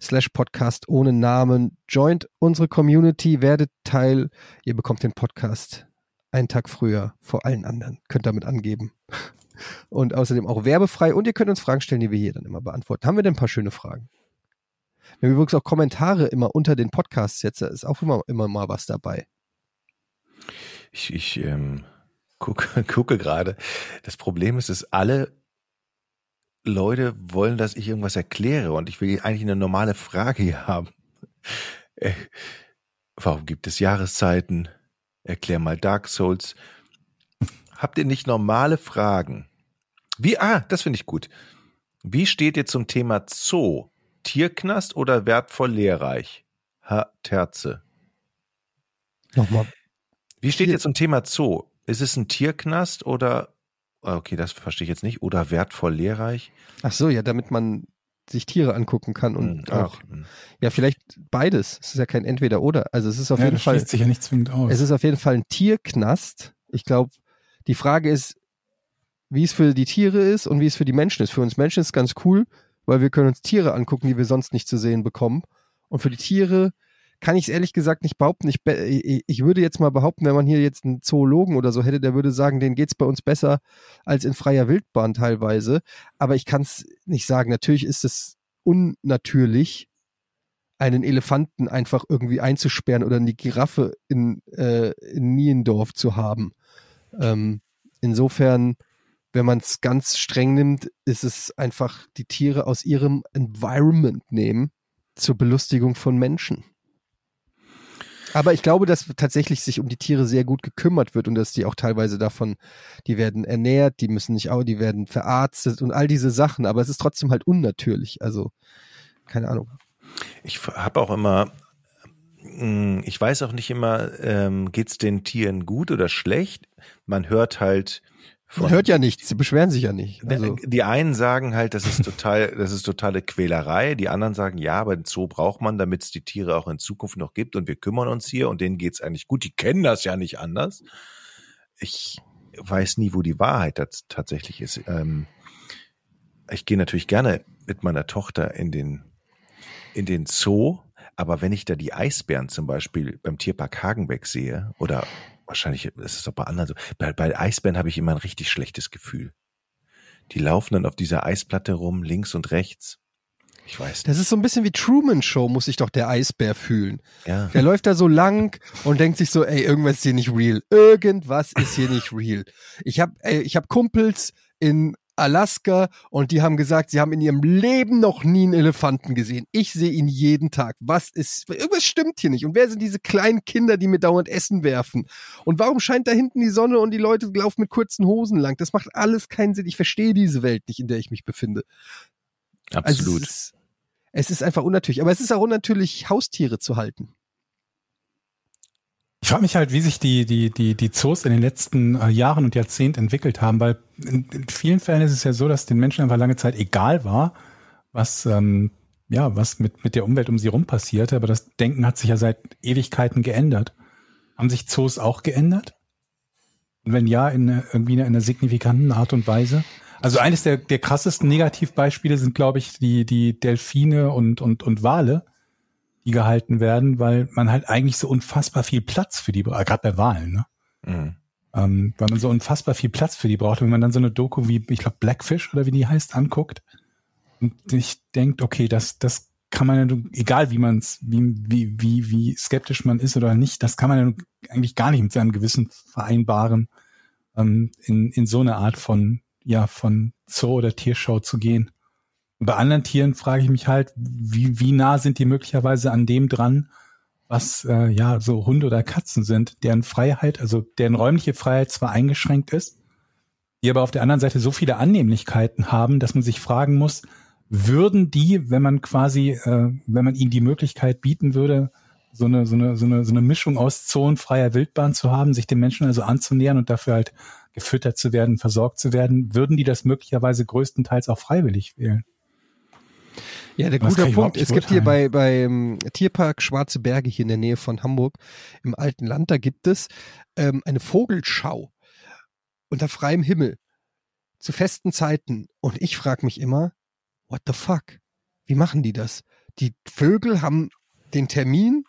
S2: slash Podcast ohne Namen. Joint unsere Community, werdet Teil. Ihr bekommt den Podcast einen Tag früher vor allen anderen. Könnt damit angeben. Und außerdem auch werbefrei. Und ihr könnt uns Fragen stellen, die wir hier dann immer beantworten. Haben wir denn ein paar schöne Fragen? Wir haben übrigens auch Kommentare immer unter den Podcasts jetzt. Da ist auch immer, immer mal was dabei.
S1: Ich, ich ähm, gucke, gucke gerade. Das Problem ist, dass alle Leute wollen, dass ich irgendwas erkläre und ich will eigentlich eine normale Frage hier haben. Äh, warum gibt es Jahreszeiten? Erklär mal Dark Souls. Habt ihr nicht normale Fragen? Wie, ah, das finde ich gut. Wie steht ihr zum Thema Zoo? Tierknast oder wertvoll lehrreich? Herr Terze.
S2: Nochmal.
S1: Wie steht
S2: Tier-
S1: ihr zum Thema Zoo? Ist es ein Tierknast oder, ah, okay, das verstehe ich jetzt nicht, oder wertvoll lehrreich?
S2: Ach so, ja, damit man sich Tiere angucken kann und
S1: Hm,
S2: auch.
S1: Hm.
S2: ja, vielleicht beides. Es ist ja kein Entweder-Oder. Also es ist auf
S3: ja,
S2: jeden
S3: das
S2: Fall,
S3: schließt sich ja nicht zwingend aus.
S2: es ist auf jeden Fall ein Tierknast. Ich glaube, die Frage ist, wie es für die Tiere ist und wie es für die Menschen ist. Für uns Menschen ist es ganz cool, weil wir können uns Tiere angucken, die wir sonst nicht zu sehen bekommen. Und für die Tiere kann ich es ehrlich gesagt nicht behaupten. Ich, ich würde jetzt mal behaupten, wenn man hier jetzt einen Zoologen oder so hätte, der würde sagen, denen geht's bei uns besser als in freier Wildbahn teilweise. Aber ich kann es nicht sagen. Natürlich ist es unnatürlich, einen Elefanten einfach irgendwie einzusperren oder eine Giraffe in, äh, in Niendorf zu haben. Ähm, insofern, wenn man es ganz streng nimmt, ist es einfach die Tiere aus ihrem Environment nehmen zur Belustigung von Menschen. Aber ich glaube, dass tatsächlich sich um die Tiere sehr gut gekümmert wird und dass die auch teilweise davon, die werden ernährt, die müssen nicht auch, die werden verarztet und all diese Sachen, aber es ist trotzdem halt unnatürlich. Also, keine Ahnung.
S1: Ich habe auch immer, mm, ich weiß auch nicht immer, ähm, geht's den Tieren gut oder schlecht? Man hört halt
S2: Man hört ja nichts, sie beschweren sich ja nicht.
S1: Ne,
S2: Also,
S1: Die einen sagen halt, das ist total, das ist totale Quälerei. Die anderen sagen, ja, aber den Zoo braucht man, damit es die Tiere auch in Zukunft noch gibt und wir kümmern uns hier und denen geht's eigentlich gut. Die kennen das ja nicht anders. Ich weiß nie, wo die Wahrheit tats- tatsächlich ist. Ähm, ich gehe natürlich gerne mit meiner Tochter in den in den Zoo, Aber wenn ich da die Eisbären zum Beispiel beim Tierpark Hagenbeck sehe, oder wahrscheinlich ist es auch bei anderen so, bei, bei Eisbären habe ich immer ein richtig schlechtes Gefühl. Die laufen dann auf dieser Eisplatte rum, links und rechts. Ich weiß
S2: Das ist so ein bisschen wie Truman Show, muss sich doch der Eisbär fühlen.
S1: Ja.
S2: Der läuft da so lang und denkt sich so, ey, irgendwas ist hier nicht real. Irgendwas ist hier nicht real. Ich habe ich hab Kumpels in Alaska und die haben gesagt, sie haben in ihrem Leben noch nie einen Elefanten gesehen. Ich sehe ihn jeden Tag. Was ist, irgendwas stimmt hier nicht. Und wer sind diese kleinen Kinder, die mir dauernd Essen werfen? Und warum scheint da hinten die Sonne und die Leute laufen mit kurzen Hosen lang? Das macht alles keinen Sinn. Ich verstehe diese Welt nicht, in der ich mich befinde. Also
S1: Absolut.
S2: es, ist, es ist einfach unnatürlich. Aber es ist auch unnatürlich, Haustiere zu halten.
S3: Ich frage mich halt, wie sich die, die, die, die Zoos in den letzten äh, Jahren und Jahrzehnten entwickelt haben, weil in, in vielen Fällen ist es ja so, dass den Menschen einfach lange Zeit egal war, was, ähm, ja, was mit, mit der Umwelt um sie rum passierte, aber das Denken hat sich ja seit Ewigkeiten geändert. Haben sich Zoos auch geändert? Und wenn ja, in einer- irgendwie in einer signifikanten Art und Weise? Also eines der, der krassesten Negativbeispiele sind, glaube ich, die, die Delfine und, und, und Wale, die gehalten werden, weil man halt eigentlich so unfassbar viel Platz für die, braucht, gerade bei Wahlen, ne?
S1: Mhm.
S3: Ähm, weil man so unfassbar viel Platz für die braucht. Wenn man dann so eine Doku wie, ich glaube, Blackfish oder wie die heißt, anguckt und sich denkt, okay, das, das kann man ja, egal wie man es, wie, wie, wie, wie skeptisch man ist oder nicht, das kann man ja eigentlich gar nicht mit seinem Gewissen vereinbaren, ähm, in, in so eine Art von, ja, von Zoo oder Tierschau zu gehen. Bei anderen Tieren frage ich mich halt, wie, wie nah sind die möglicherweise an dem dran, was äh, ja so Hunde oder Katzen sind, deren Freiheit, also deren räumliche Freiheit zwar eingeschränkt ist, die aber auf der anderen Seite so viele Annehmlichkeiten haben, dass man sich fragen muss, würden die, wenn man quasi, äh, wenn man ihnen die Möglichkeit bieten würde, so eine, so eine, so eine, so eine Mischung aus zonenfreier Wildbahn zu haben, sich den Menschen also anzunähern und dafür halt gefüttert zu werden, versorgt zu werden, würden die das möglicherweise größtenteils auch freiwillig wählen?
S2: Ja, der guter
S3: ich
S2: Punkt. Es gibt hier bei, beim Tierpark Schwarze Berge hier in der Nähe von Hamburg im alten Land, da gibt es ähm, eine Vogelschau unter freiem Himmel zu festen Zeiten. Und ich frage mich immer, what the fuck? Wie machen die das? Die Vögel haben den Termin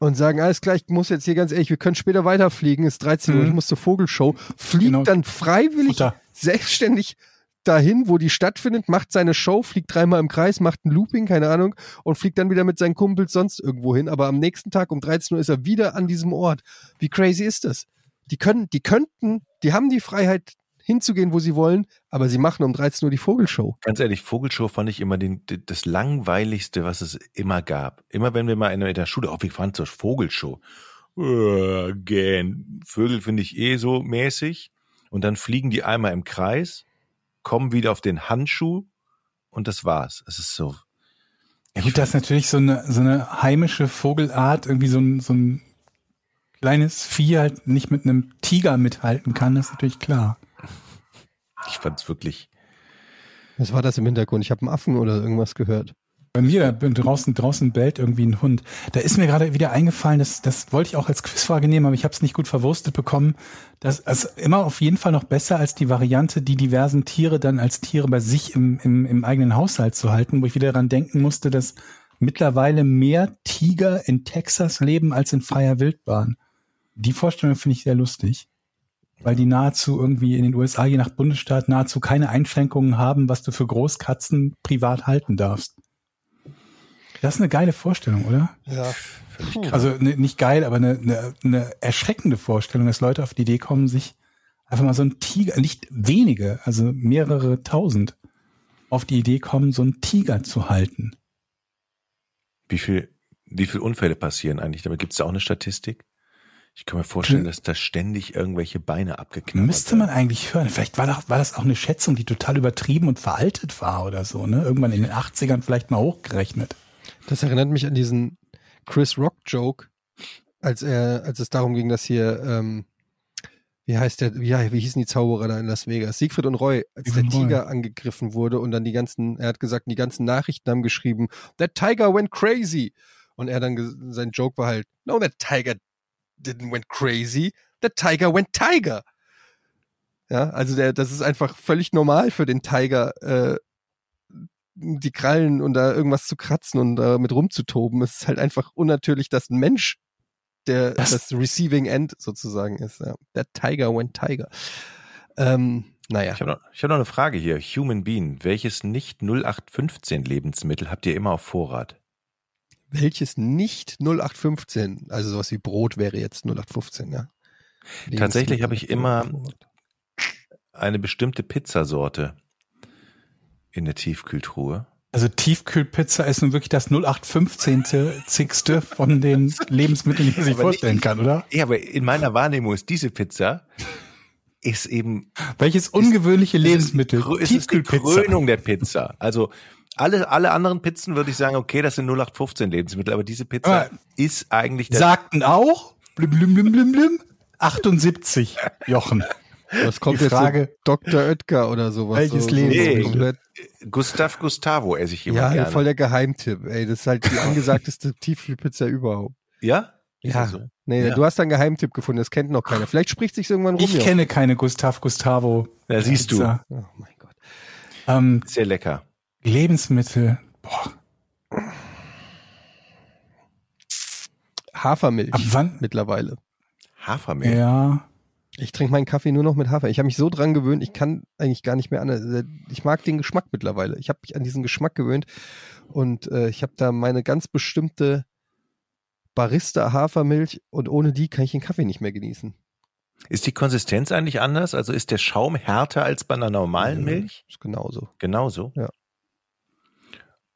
S2: und sagen, alles klar, ich muss jetzt hier ganz ehrlich, wir können später weiterfliegen, ist 13 Uhr,
S3: Mhm.
S2: ich muss zur Vogelshow, fliegt
S3: Genau.
S2: dann freiwillig
S3: Futter.
S2: selbstständig dahin, wo die stattfindet, macht seine Show, fliegt dreimal im Kreis, macht ein Looping, keine Ahnung, und fliegt dann wieder mit seinen Kumpels sonst irgendwo hin. Aber am nächsten Tag um 13 Uhr ist er wieder an diesem Ort. Wie crazy ist das? Die können, die könnten, die haben die Freiheit hinzugehen, wo sie wollen, aber sie machen um 13 Uhr die Vogelshow.
S1: Ganz ehrlich, Vogelshow fand ich immer den, das langweiligste, was es immer gab. Immer wenn wir mal in der Schule, oh, wir fahren zur Vogelshow. Äh, gähn. Vögel finde ich eh so mäßig. Und dann fliegen die einmal im Kreis, kommen wieder auf den Handschuh und das war's. Es ist so.
S3: Ja gut, das ist natürlich so eine, so eine heimische Vogelart, irgendwie so ein, so ein kleines Vieh halt nicht mit einem Tiger mithalten kann, das ist natürlich klar.
S1: Ich fand's wirklich.
S2: Was war das im Hintergrund? Ich habe einen Affen oder irgendwas gehört.
S3: Bei mir draußen, draußen bellt irgendwie ein Hund. Da ist mir gerade wieder eingefallen, das, das wollte ich auch als Quizfrage nehmen, aber ich habe es nicht gut verwurstet bekommen. Das ist immer auf jeden Fall noch besser als die Variante, die diversen Tiere dann als Tiere bei sich im, im, im eigenen Haushalt zu halten, wo ich wieder daran denken musste, dass mittlerweile mehr Tiger in Texas leben als in freier Wildbahn. Die Vorstellung finde ich sehr lustig, weil die nahezu irgendwie in den USA, je nach Bundesstaat, nahezu keine Einschränkungen haben, was du für Großkatzen privat halten darfst. Das ist eine geile Vorstellung, oder?
S2: Ja.
S3: Also ne, nicht geil, aber eine, eine, eine erschreckende Vorstellung, dass Leute auf die Idee kommen, sich einfach mal so ein Tiger, nicht wenige, also mehrere tausend, auf die Idee kommen, so einen Tiger zu halten.
S1: Wie viel, wie viel Unfälle passieren eigentlich? Damit gibt's da auch eine Statistik? Ich kann mir vorstellen, dass da ständig irgendwelche Beine abgeknabbert
S3: Müsste man eigentlich hören. Vielleicht war, doch, war das auch eine Schätzung, die total übertrieben und veraltet war oder so, ne? Irgendwann in den 80ern vielleicht mal hochgerechnet.
S2: Das erinnert mich an diesen Chris Rock Joke, als er, als es darum ging, dass hier, ähm, wie heißt der, wie, wie hießen die Zauberer da in Las Vegas? Siegfried und Roy, als der
S3: und Roy.
S2: Tiger angegriffen wurde und dann die ganzen, er hat gesagt, die ganzen Nachrichten haben geschrieben, that tiger went crazy. Und er dann, sein Joke war halt, no, that tiger didn't went crazy, that tiger went tiger. Ja, also der, das ist einfach völlig normal für den Tiger, äh, die Krallen und da irgendwas zu kratzen und damit rumzutoben. Es ist halt einfach unnatürlich, dass ein Mensch der
S3: Das-
S2: das, Receiving End sozusagen ist. Ja. Der Tiger went Tiger. Ähm, naja.
S1: Ich habe noch, ich hab noch eine Frage hier. Human Bean, welches nicht 0815 Lebensmittel habt ihr immer auf Vorrat?
S2: Welches nicht 0815, also sowas wie Brot wäre jetzt 0815, ja.
S1: Tatsächlich habe ich immer-. Eine bestimmte Pizzasorte in der Tiefkühltruhe.
S3: Also Tiefkühlpizza ist nun wirklich das 0815. zigste von den Lebensmitteln, die man sich
S1: Aber
S3: vorstellen
S1: nicht-
S3: kann, oder?
S1: Ja, aber in meiner Wahrnehmung ist diese Pizza ist eben
S3: Welches ungewöhnliche Lebensmittel?
S1: Krö- es ist die Krönung der Pizza. Also alle, alle anderen Pizzen würde ich sagen, okay, das sind 0815 Lebensmittel, aber diese Pizza
S3: Aber
S1: ist eigentlich der
S3: Sagten auch, blim, blim, blim, blim, blim, 78, Jochen.
S2: Was kommt
S3: Die
S2: jetzt
S3: Frage-
S2: so Dr. Oetker oder sowas?
S3: Welches
S2: so, so
S3: Lebensmittel?
S2: komplett-
S1: Gustav Gustavo esse ich immer
S2: Ja,
S1: gerne.
S2: voll der Geheimtipp. Ey, das ist halt die angesagteste Tiefkühlpizza überhaupt.
S1: ja?
S2: Ja,
S1: so?
S2: nee,
S1: Ja.
S2: du hast da einen Geheimtipp gefunden, das kennt noch keiner. Vielleicht spricht sich irgendwann rum.
S3: Ich
S2: ja.
S3: kenne keine Gustav Gustavo.
S1: Ja, siehst du.
S3: Pizza.
S2: Oh mein Gott.
S3: Ähm,
S1: Sehr lecker.
S3: Lebensmittel. Boah,
S2: Hafermilch
S3: ab wann?
S2: mittlerweile.
S1: Hafermehl.
S3: Ja.
S2: Ich trinke meinen Kaffee nur noch mit Hafer. Ich habe mich so dran gewöhnt, ich kann eigentlich gar nicht mehr anders. Ich mag den Geschmack mittlerweile. Ich habe mich an diesen Geschmack gewöhnt und äh, ich habe da meine ganz bestimmte Barista Hafermilch und ohne die kann ich den Kaffee nicht mehr genießen.
S1: Ist die Konsistenz eigentlich anders? Also ist der Schaum härter als bei einer normalen
S2: Mhm.
S1: Milch?
S2: Ist genauso.
S1: Genauso.
S2: Ja.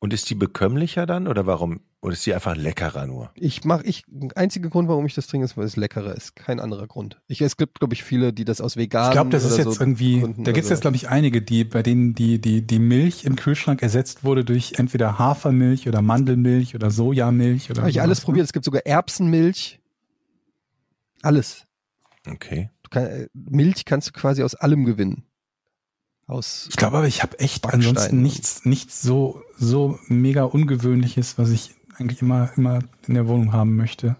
S1: Und ist die bekömmlicher dann oder warum? Oder ist die einfach leckerer nur?
S2: Ich mache ich einziger Grund, warum ich das trinke, ist, weil es leckerer ist. Kein anderer Grund. Ich, es gibt, glaube ich, viele, die das aus veganen.
S3: Ich glaube, das ist jetzt
S2: so
S3: irgendwie,
S2: Gründen
S3: da gibt es jetzt, glaube ich, einige, die, bei denen die, die, die Milch im Kühlschrank ersetzt wurde durch entweder Hafermilch oder Mandelmilch oder Sojamilch oder
S2: Habe ich alles probiert. Es gibt sogar Erbsenmilch. Alles.
S1: Okay.
S2: Du kann, äh, Milch kannst du quasi aus allem gewinnen. Aus
S3: Ich glaube aber, ich habe echt
S2: Backstein.
S3: ansonsten nichts, nichts so, so mega ungewöhnliches, was ich eigentlich immer, immer in der Wohnung haben möchte.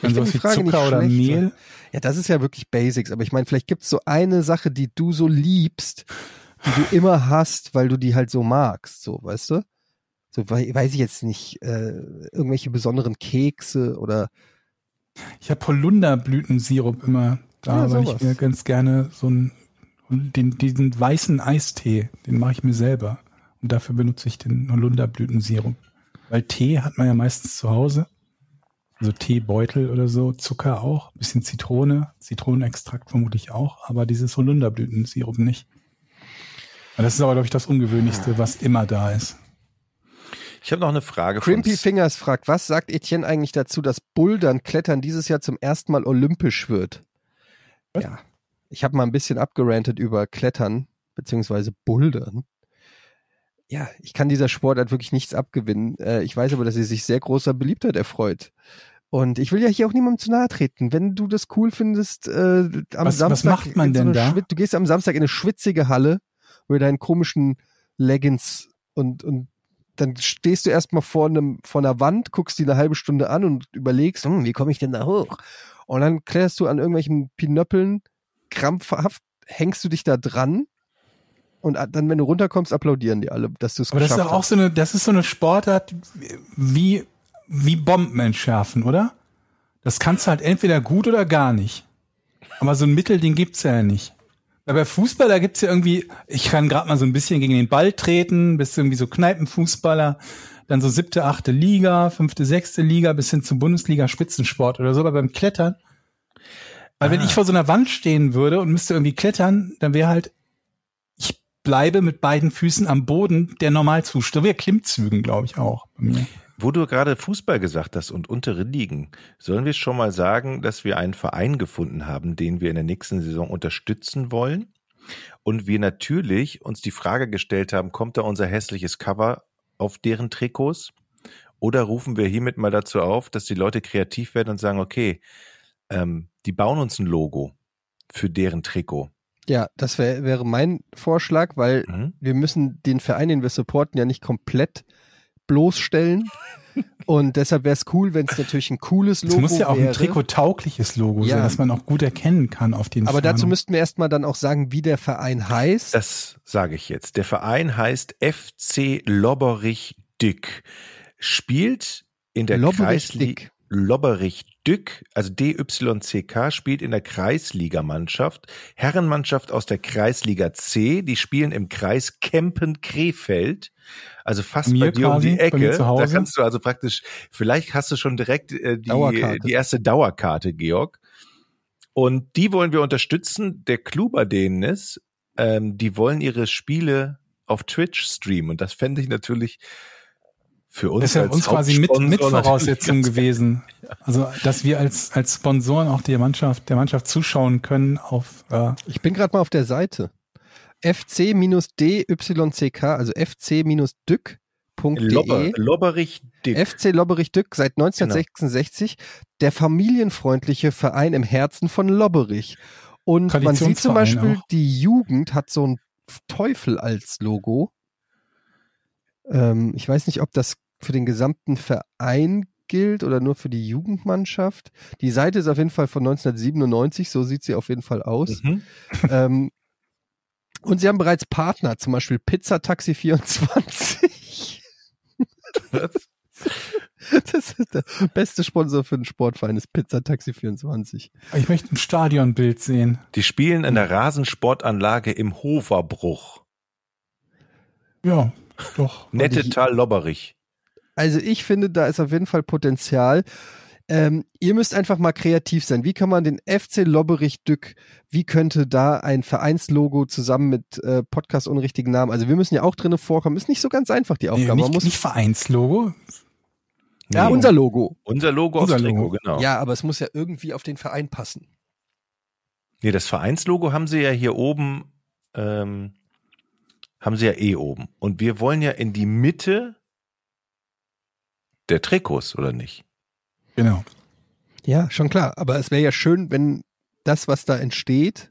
S2: Find
S3: sowas wie Zucker oder
S2: schlecht,
S3: Mehl.
S2: Ja, das ist ja wirklich Basics, aber ich meine, vielleicht gibt's so eine Sache, die du so liebst, die du immer hast, weil du die halt so magst, so, weißt du? So, wei- weiß ich jetzt nicht, äh, irgendwelche besonderen Kekse oder
S3: Ich habe Holunderblütensirup immer da,
S2: Ja,
S3: weil ich mir ganz gerne so einen, den, diesen weißen Eistee, den mache ich mir selber. Und dafür benutze ich den Holunderblütensirup. Weil Tee hat man ja meistens zu Hause. Also Teebeutel oder so, Zucker auch, bisschen Zitrone, Zitronenextrakt vermutlich auch, aber dieses Holunderblütensirup nicht. Und das ist aber, glaube ich, das Ungewöhnlichste, was immer da ist.
S1: Ich habe noch eine Frage
S2: Crimpy Fingers fragt, was sagt Etienne eigentlich dazu, dass Bouldern, Klettern dieses Jahr zum ersten Mal olympisch wird? Ja, ich habe mal ein bisschen abgerantet über Klettern beziehungsweise Bouldern. Ja, ich kann dieser Sportart wirklich nichts abgewinnen. Äh, ich weiß aber, dass sie sich sehr großer Beliebtheit erfreut. Und ich will ja hier auch niemandem zu nahe treten. Wenn du das cool findest, äh, am
S3: Was- was
S2: Samstag.
S3: macht man
S2: so
S3: denn da?
S2: Schwit- Du gehst am Samstag in eine schwitzige Halle mit deinen komischen Leggings und, und dann stehst du erstmal vor einem, vor einer Wand, guckst die eine halbe Stunde an und überlegst, hm, wie komme ich denn da hoch? Und dann klärst du an irgendwelchen Pinöppeln, krampfhaft hängst du dich da dran und dann, wenn du runterkommst, applaudieren die alle, dass du es
S3: Aber das ist
S2: geschafft
S3: doch auch
S2: hast.
S3: so eine, das ist so eine Sportart wie, wie Bomben entschärfen, oder? Das kannst du halt entweder gut oder gar nicht. Aber so ein Mittelding gibt's ja nicht. Weil bei Fußball, da gibt's ja irgendwie, ich kann gerade mal so ein bisschen gegen den Ball treten, bist irgendwie so Kneipenfußballer, dann so siebte, achte Liga, fünfte, sechste Liga bis hin zum Bundesliga-Spitzensport oder so. Aber beim Klettern, weil wenn
S1: Ah.
S3: ich vor so einer Wand stehen würde und müsste irgendwie klettern, dann wäre halt, ich bleibe mit beiden Füßen am Boden der Normalzustand. Wir Klimmzügen, glaube ich, auch. bei mir.
S1: Wo du gerade Fußball gesagt hast und untere Ligen, sollen wir schon mal sagen, dass wir einen Verein gefunden haben, den wir in der nächsten Saison unterstützen wollen? Und wir natürlich uns die Frage gestellt haben, kommt da unser hässliches Cover auf deren Trikots? Oder rufen wir hiermit mal dazu auf, dass die Leute kreativ werden und sagen, okay, ähm, die bauen uns ein Logo für deren Trikot.
S2: Ja, das wär, wäre mein Vorschlag, weil
S1: Mhm.
S2: wir müssen den Verein, den wir supporten, ja nicht komplett bloßstellen Und deshalb wäre es cool, wenn es natürlich ein cooles Logo
S3: Es muss ja auch
S2: wäre.
S3: ein trikottaugliches Logo
S2: Ja.
S3: sein, das man auch gut erkennen kann auf den
S2: Aber dazu
S3: Fahnen.
S2: müssten wir erstmal dann auch sagen, wie der Verein heißt.
S1: Das sage ich jetzt. Der Verein heißt FC Lobberich Dück. Spielt in der
S2: Lobberich
S1: Kreisliga
S2: Dück.
S1: Lobberich Dück, also DYCK, spielt in der Kreisligamannschaft. Herrenmannschaft aus der Kreisliga C, die spielen im Kreis Kempen-Krefeld. Also fast
S3: Mir
S1: bei dir um
S3: quasi,
S1: die
S3: bei mir
S1: Ecke. Da kannst du also praktisch, vielleicht hast du schon direkt äh, die,
S2: Dauerkarte.
S1: die erste Dauerkarte, Georg. Und die wollen wir unterstützen. Der Clou bei denen ist, ähm, die wollen ihre Spiele auf Twitch streamen. Und das fände ich natürlich für uns
S3: Das ist ja
S1: als
S3: uns quasi mit, mit Voraussetzung gewesen. Also, dass wir als, als Sponsoren auch der Mannschaft, der Mannschaft zuschauen können auf, äh,
S2: Ich bin gerade mal auf der Seite. fc-dyck, also fc-dück.de.
S1: Lobber, Lobberich Dick.
S2: FC Lobberich Dück seit 1966 der familienfreundliche Verein im Herzen von Lobberich. Und man sieht zum Beispiel,
S3: auch.
S2: die Jugend hat so einen Teufel als Logo. Ähm, ich weiß nicht, ob das für den gesamten Verein gilt oder nur für die Jugendmannschaft. Die Seite ist auf jeden Fall von 1997, so sieht sie auf jeden Fall aus.
S1: Mhm.
S2: ähm, und sie haben bereits Partner, zum Beispiel Pizza Taxi 24.
S1: Was?
S2: Das ist der beste Sponsor für einen Sportverein, ist Pizza Taxi 24.
S3: ich möchte ein Stadionbild sehen.
S1: Die spielen in der Rasensportanlage im Hoferbruch.
S3: Ja, doch.
S1: Nettetal Lobberich.
S2: Also ich finde, da ist auf jeden Fall Potenzial. Ähm, ihr müsst einfach mal kreativ sein. Wie kann man den FC Lobberich Dück, wie könnte da ein Vereinslogo zusammen mit äh, Podcast ohne richtigen Namen, also wir müssen ja auch drinnen vorkommen, ist nicht so ganz einfach die
S3: Nee,
S2: Aufgabe. Man
S3: nicht,
S2: muss,
S3: nicht Vereinslogo.
S2: ja,
S1: Nee.
S2: unser Logo.
S1: Unser Logo
S3: Unser
S1: aufs Trikot,
S3: Logo.
S1: genau.
S2: Ja, aber es muss ja irgendwie auf den Verein passen.
S1: Nee, das Vereinslogo haben sie ja hier oben, ähm, haben sie ja eh oben. Und wir wollen ja in die Mitte der Trikots, oder nicht?
S3: Genau.
S2: Ja, schon klar. Aber es wäre ja schön, wenn das, was da entsteht,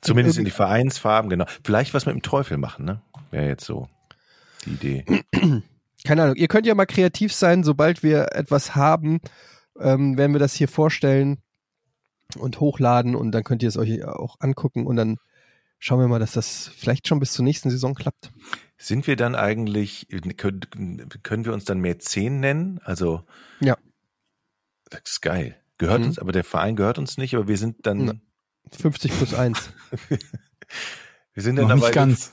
S1: Zumindest in die Vereinsfarben, genau. Vielleicht was mit dem Teufel machen, ne? Wäre jetzt so die Idee.
S2: keine Ahnung, ihr könnt ja mal kreativ sein, sobald wir etwas haben, ähm, werden wir das hier vorstellen und hochladen und dann könnt ihr es euch auch angucken und dann schauen wir mal, dass das vielleicht schon bis zur nächsten Saison klappt.
S1: Sind wir dann eigentlich, können, können wir uns dann Mäzen nennen? Also.
S2: Ja.
S1: Das ist geil. Gehört
S2: Mhm.
S1: uns, aber der Verein gehört uns nicht, aber wir sind dann,
S2: Ja. 50 plus 1.
S1: wir sind dann
S3: Noch
S1: dabei.
S3: nicht ganz.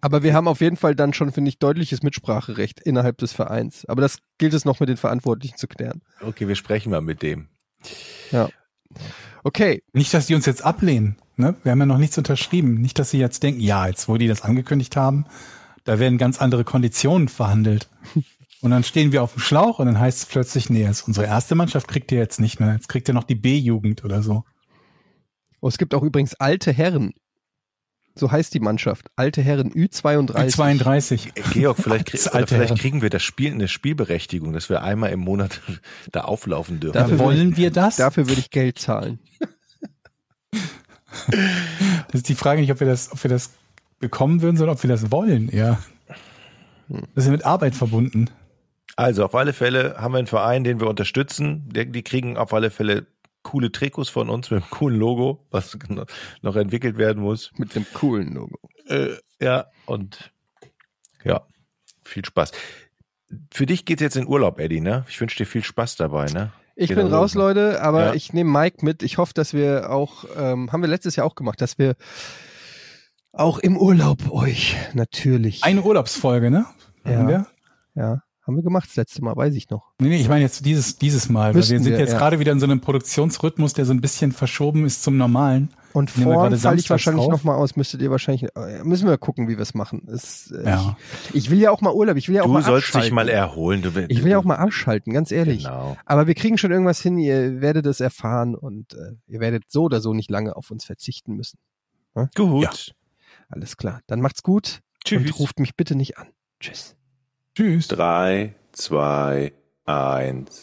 S2: Aber wir haben auf jeden Fall dann schon, finde ich, deutliches Mitspracherecht innerhalb des Vereins. Aber das gilt es noch mit den Verantwortlichen zu klären.
S1: Okay, wir sprechen mal mit dem.
S2: Okay,
S3: Nicht, dass die uns jetzt ablehnen. Ne? Wir haben ja noch nichts unterschrieben. Nicht, dass sie jetzt denken, ja, jetzt wo die das angekündigt haben, da werden ganz andere Konditionen verhandelt. Und dann stehen wir auf dem Schlauch und dann heißt es plötzlich, nee, jetzt unsere erste Mannschaft kriegt ihr jetzt nicht mehr. Jetzt kriegt ihr noch die B-Jugend oder so.
S2: oh, es gibt auch übrigens alte Herren. So heißt die Mannschaft. Alte Herren Ü32.
S3: 32.
S1: Äh, Georg, vielleicht, krieg, vielleicht
S3: Herren.
S1: kriegen wir das Spiel eine Spielberechtigung, dass wir einmal im Monat da auflaufen dürfen.
S2: Dafür
S3: Da wollen wir das?
S2: Dafür würde ich Geld zahlen.
S3: Das ist die Frage nicht, ob wir das, ob wir das bekommen würden, sondern ob wir das wollen, ja. Das ist ja mit Arbeit verbunden.
S1: Also auf alle Fälle haben wir einen Verein, den wir unterstützen. Die, die kriegen auf alle Fälle coole Trikots von uns mit einem coolen Logo, was noch entwickelt werden muss.
S2: Mit dem coolen Logo.
S1: Äh, ja, und ja, viel Spaß. Für dich geht's jetzt in Urlaub, Eddie, ne? Ich wünsche dir viel Spaß dabei, ne?
S2: Ich
S1: Geht
S2: bin raus, Leute, aber
S1: Ja.
S2: ich nehme Mike mit. Ich hoffe, dass wir auch, ähm, haben wir letztes Jahr auch gemacht, dass wir auch im Urlaub euch natürlich.
S3: Eine Urlaubsfolge, ne?
S2: Ja.
S3: Haben wir?
S2: ja, haben wir gemacht das letzte Mal, weiß ich noch.
S3: Nee, nee, ich meine jetzt dieses, dieses Mal. Weil wir sind
S2: wir,
S3: jetzt
S2: ja.
S3: gerade wieder in so einem Produktionsrhythmus, der so ein bisschen verschoben ist zum normalen.
S2: Und vorn falle ich
S3: samstags
S2: wahrscheinlich nochmal aus, müsstet ihr wahrscheinlich, äh, müssen wir gucken, wie wir es machen. Es, äh,
S3: Ja.
S2: ich, ich will ja auch mal Urlaub, ich will ja auch
S1: Du
S2: mal
S1: sollst
S2: abschalten.
S1: dich mal erholen. Du,
S2: Ich will ja auch mal abschalten, ganz ehrlich.
S1: Genau.
S2: Aber wir kriegen schon irgendwas hin, ihr werdet es erfahren und äh, ihr werdet so oder so nicht lange auf uns verzichten müssen.
S1: Gut.
S3: Ja.
S2: Alles klar. Dann macht's gut
S1: Tschüss.
S2: und ruft mich bitte nicht an. Tschüss.
S3: Tschüss.
S4: Drei, zwei, eins.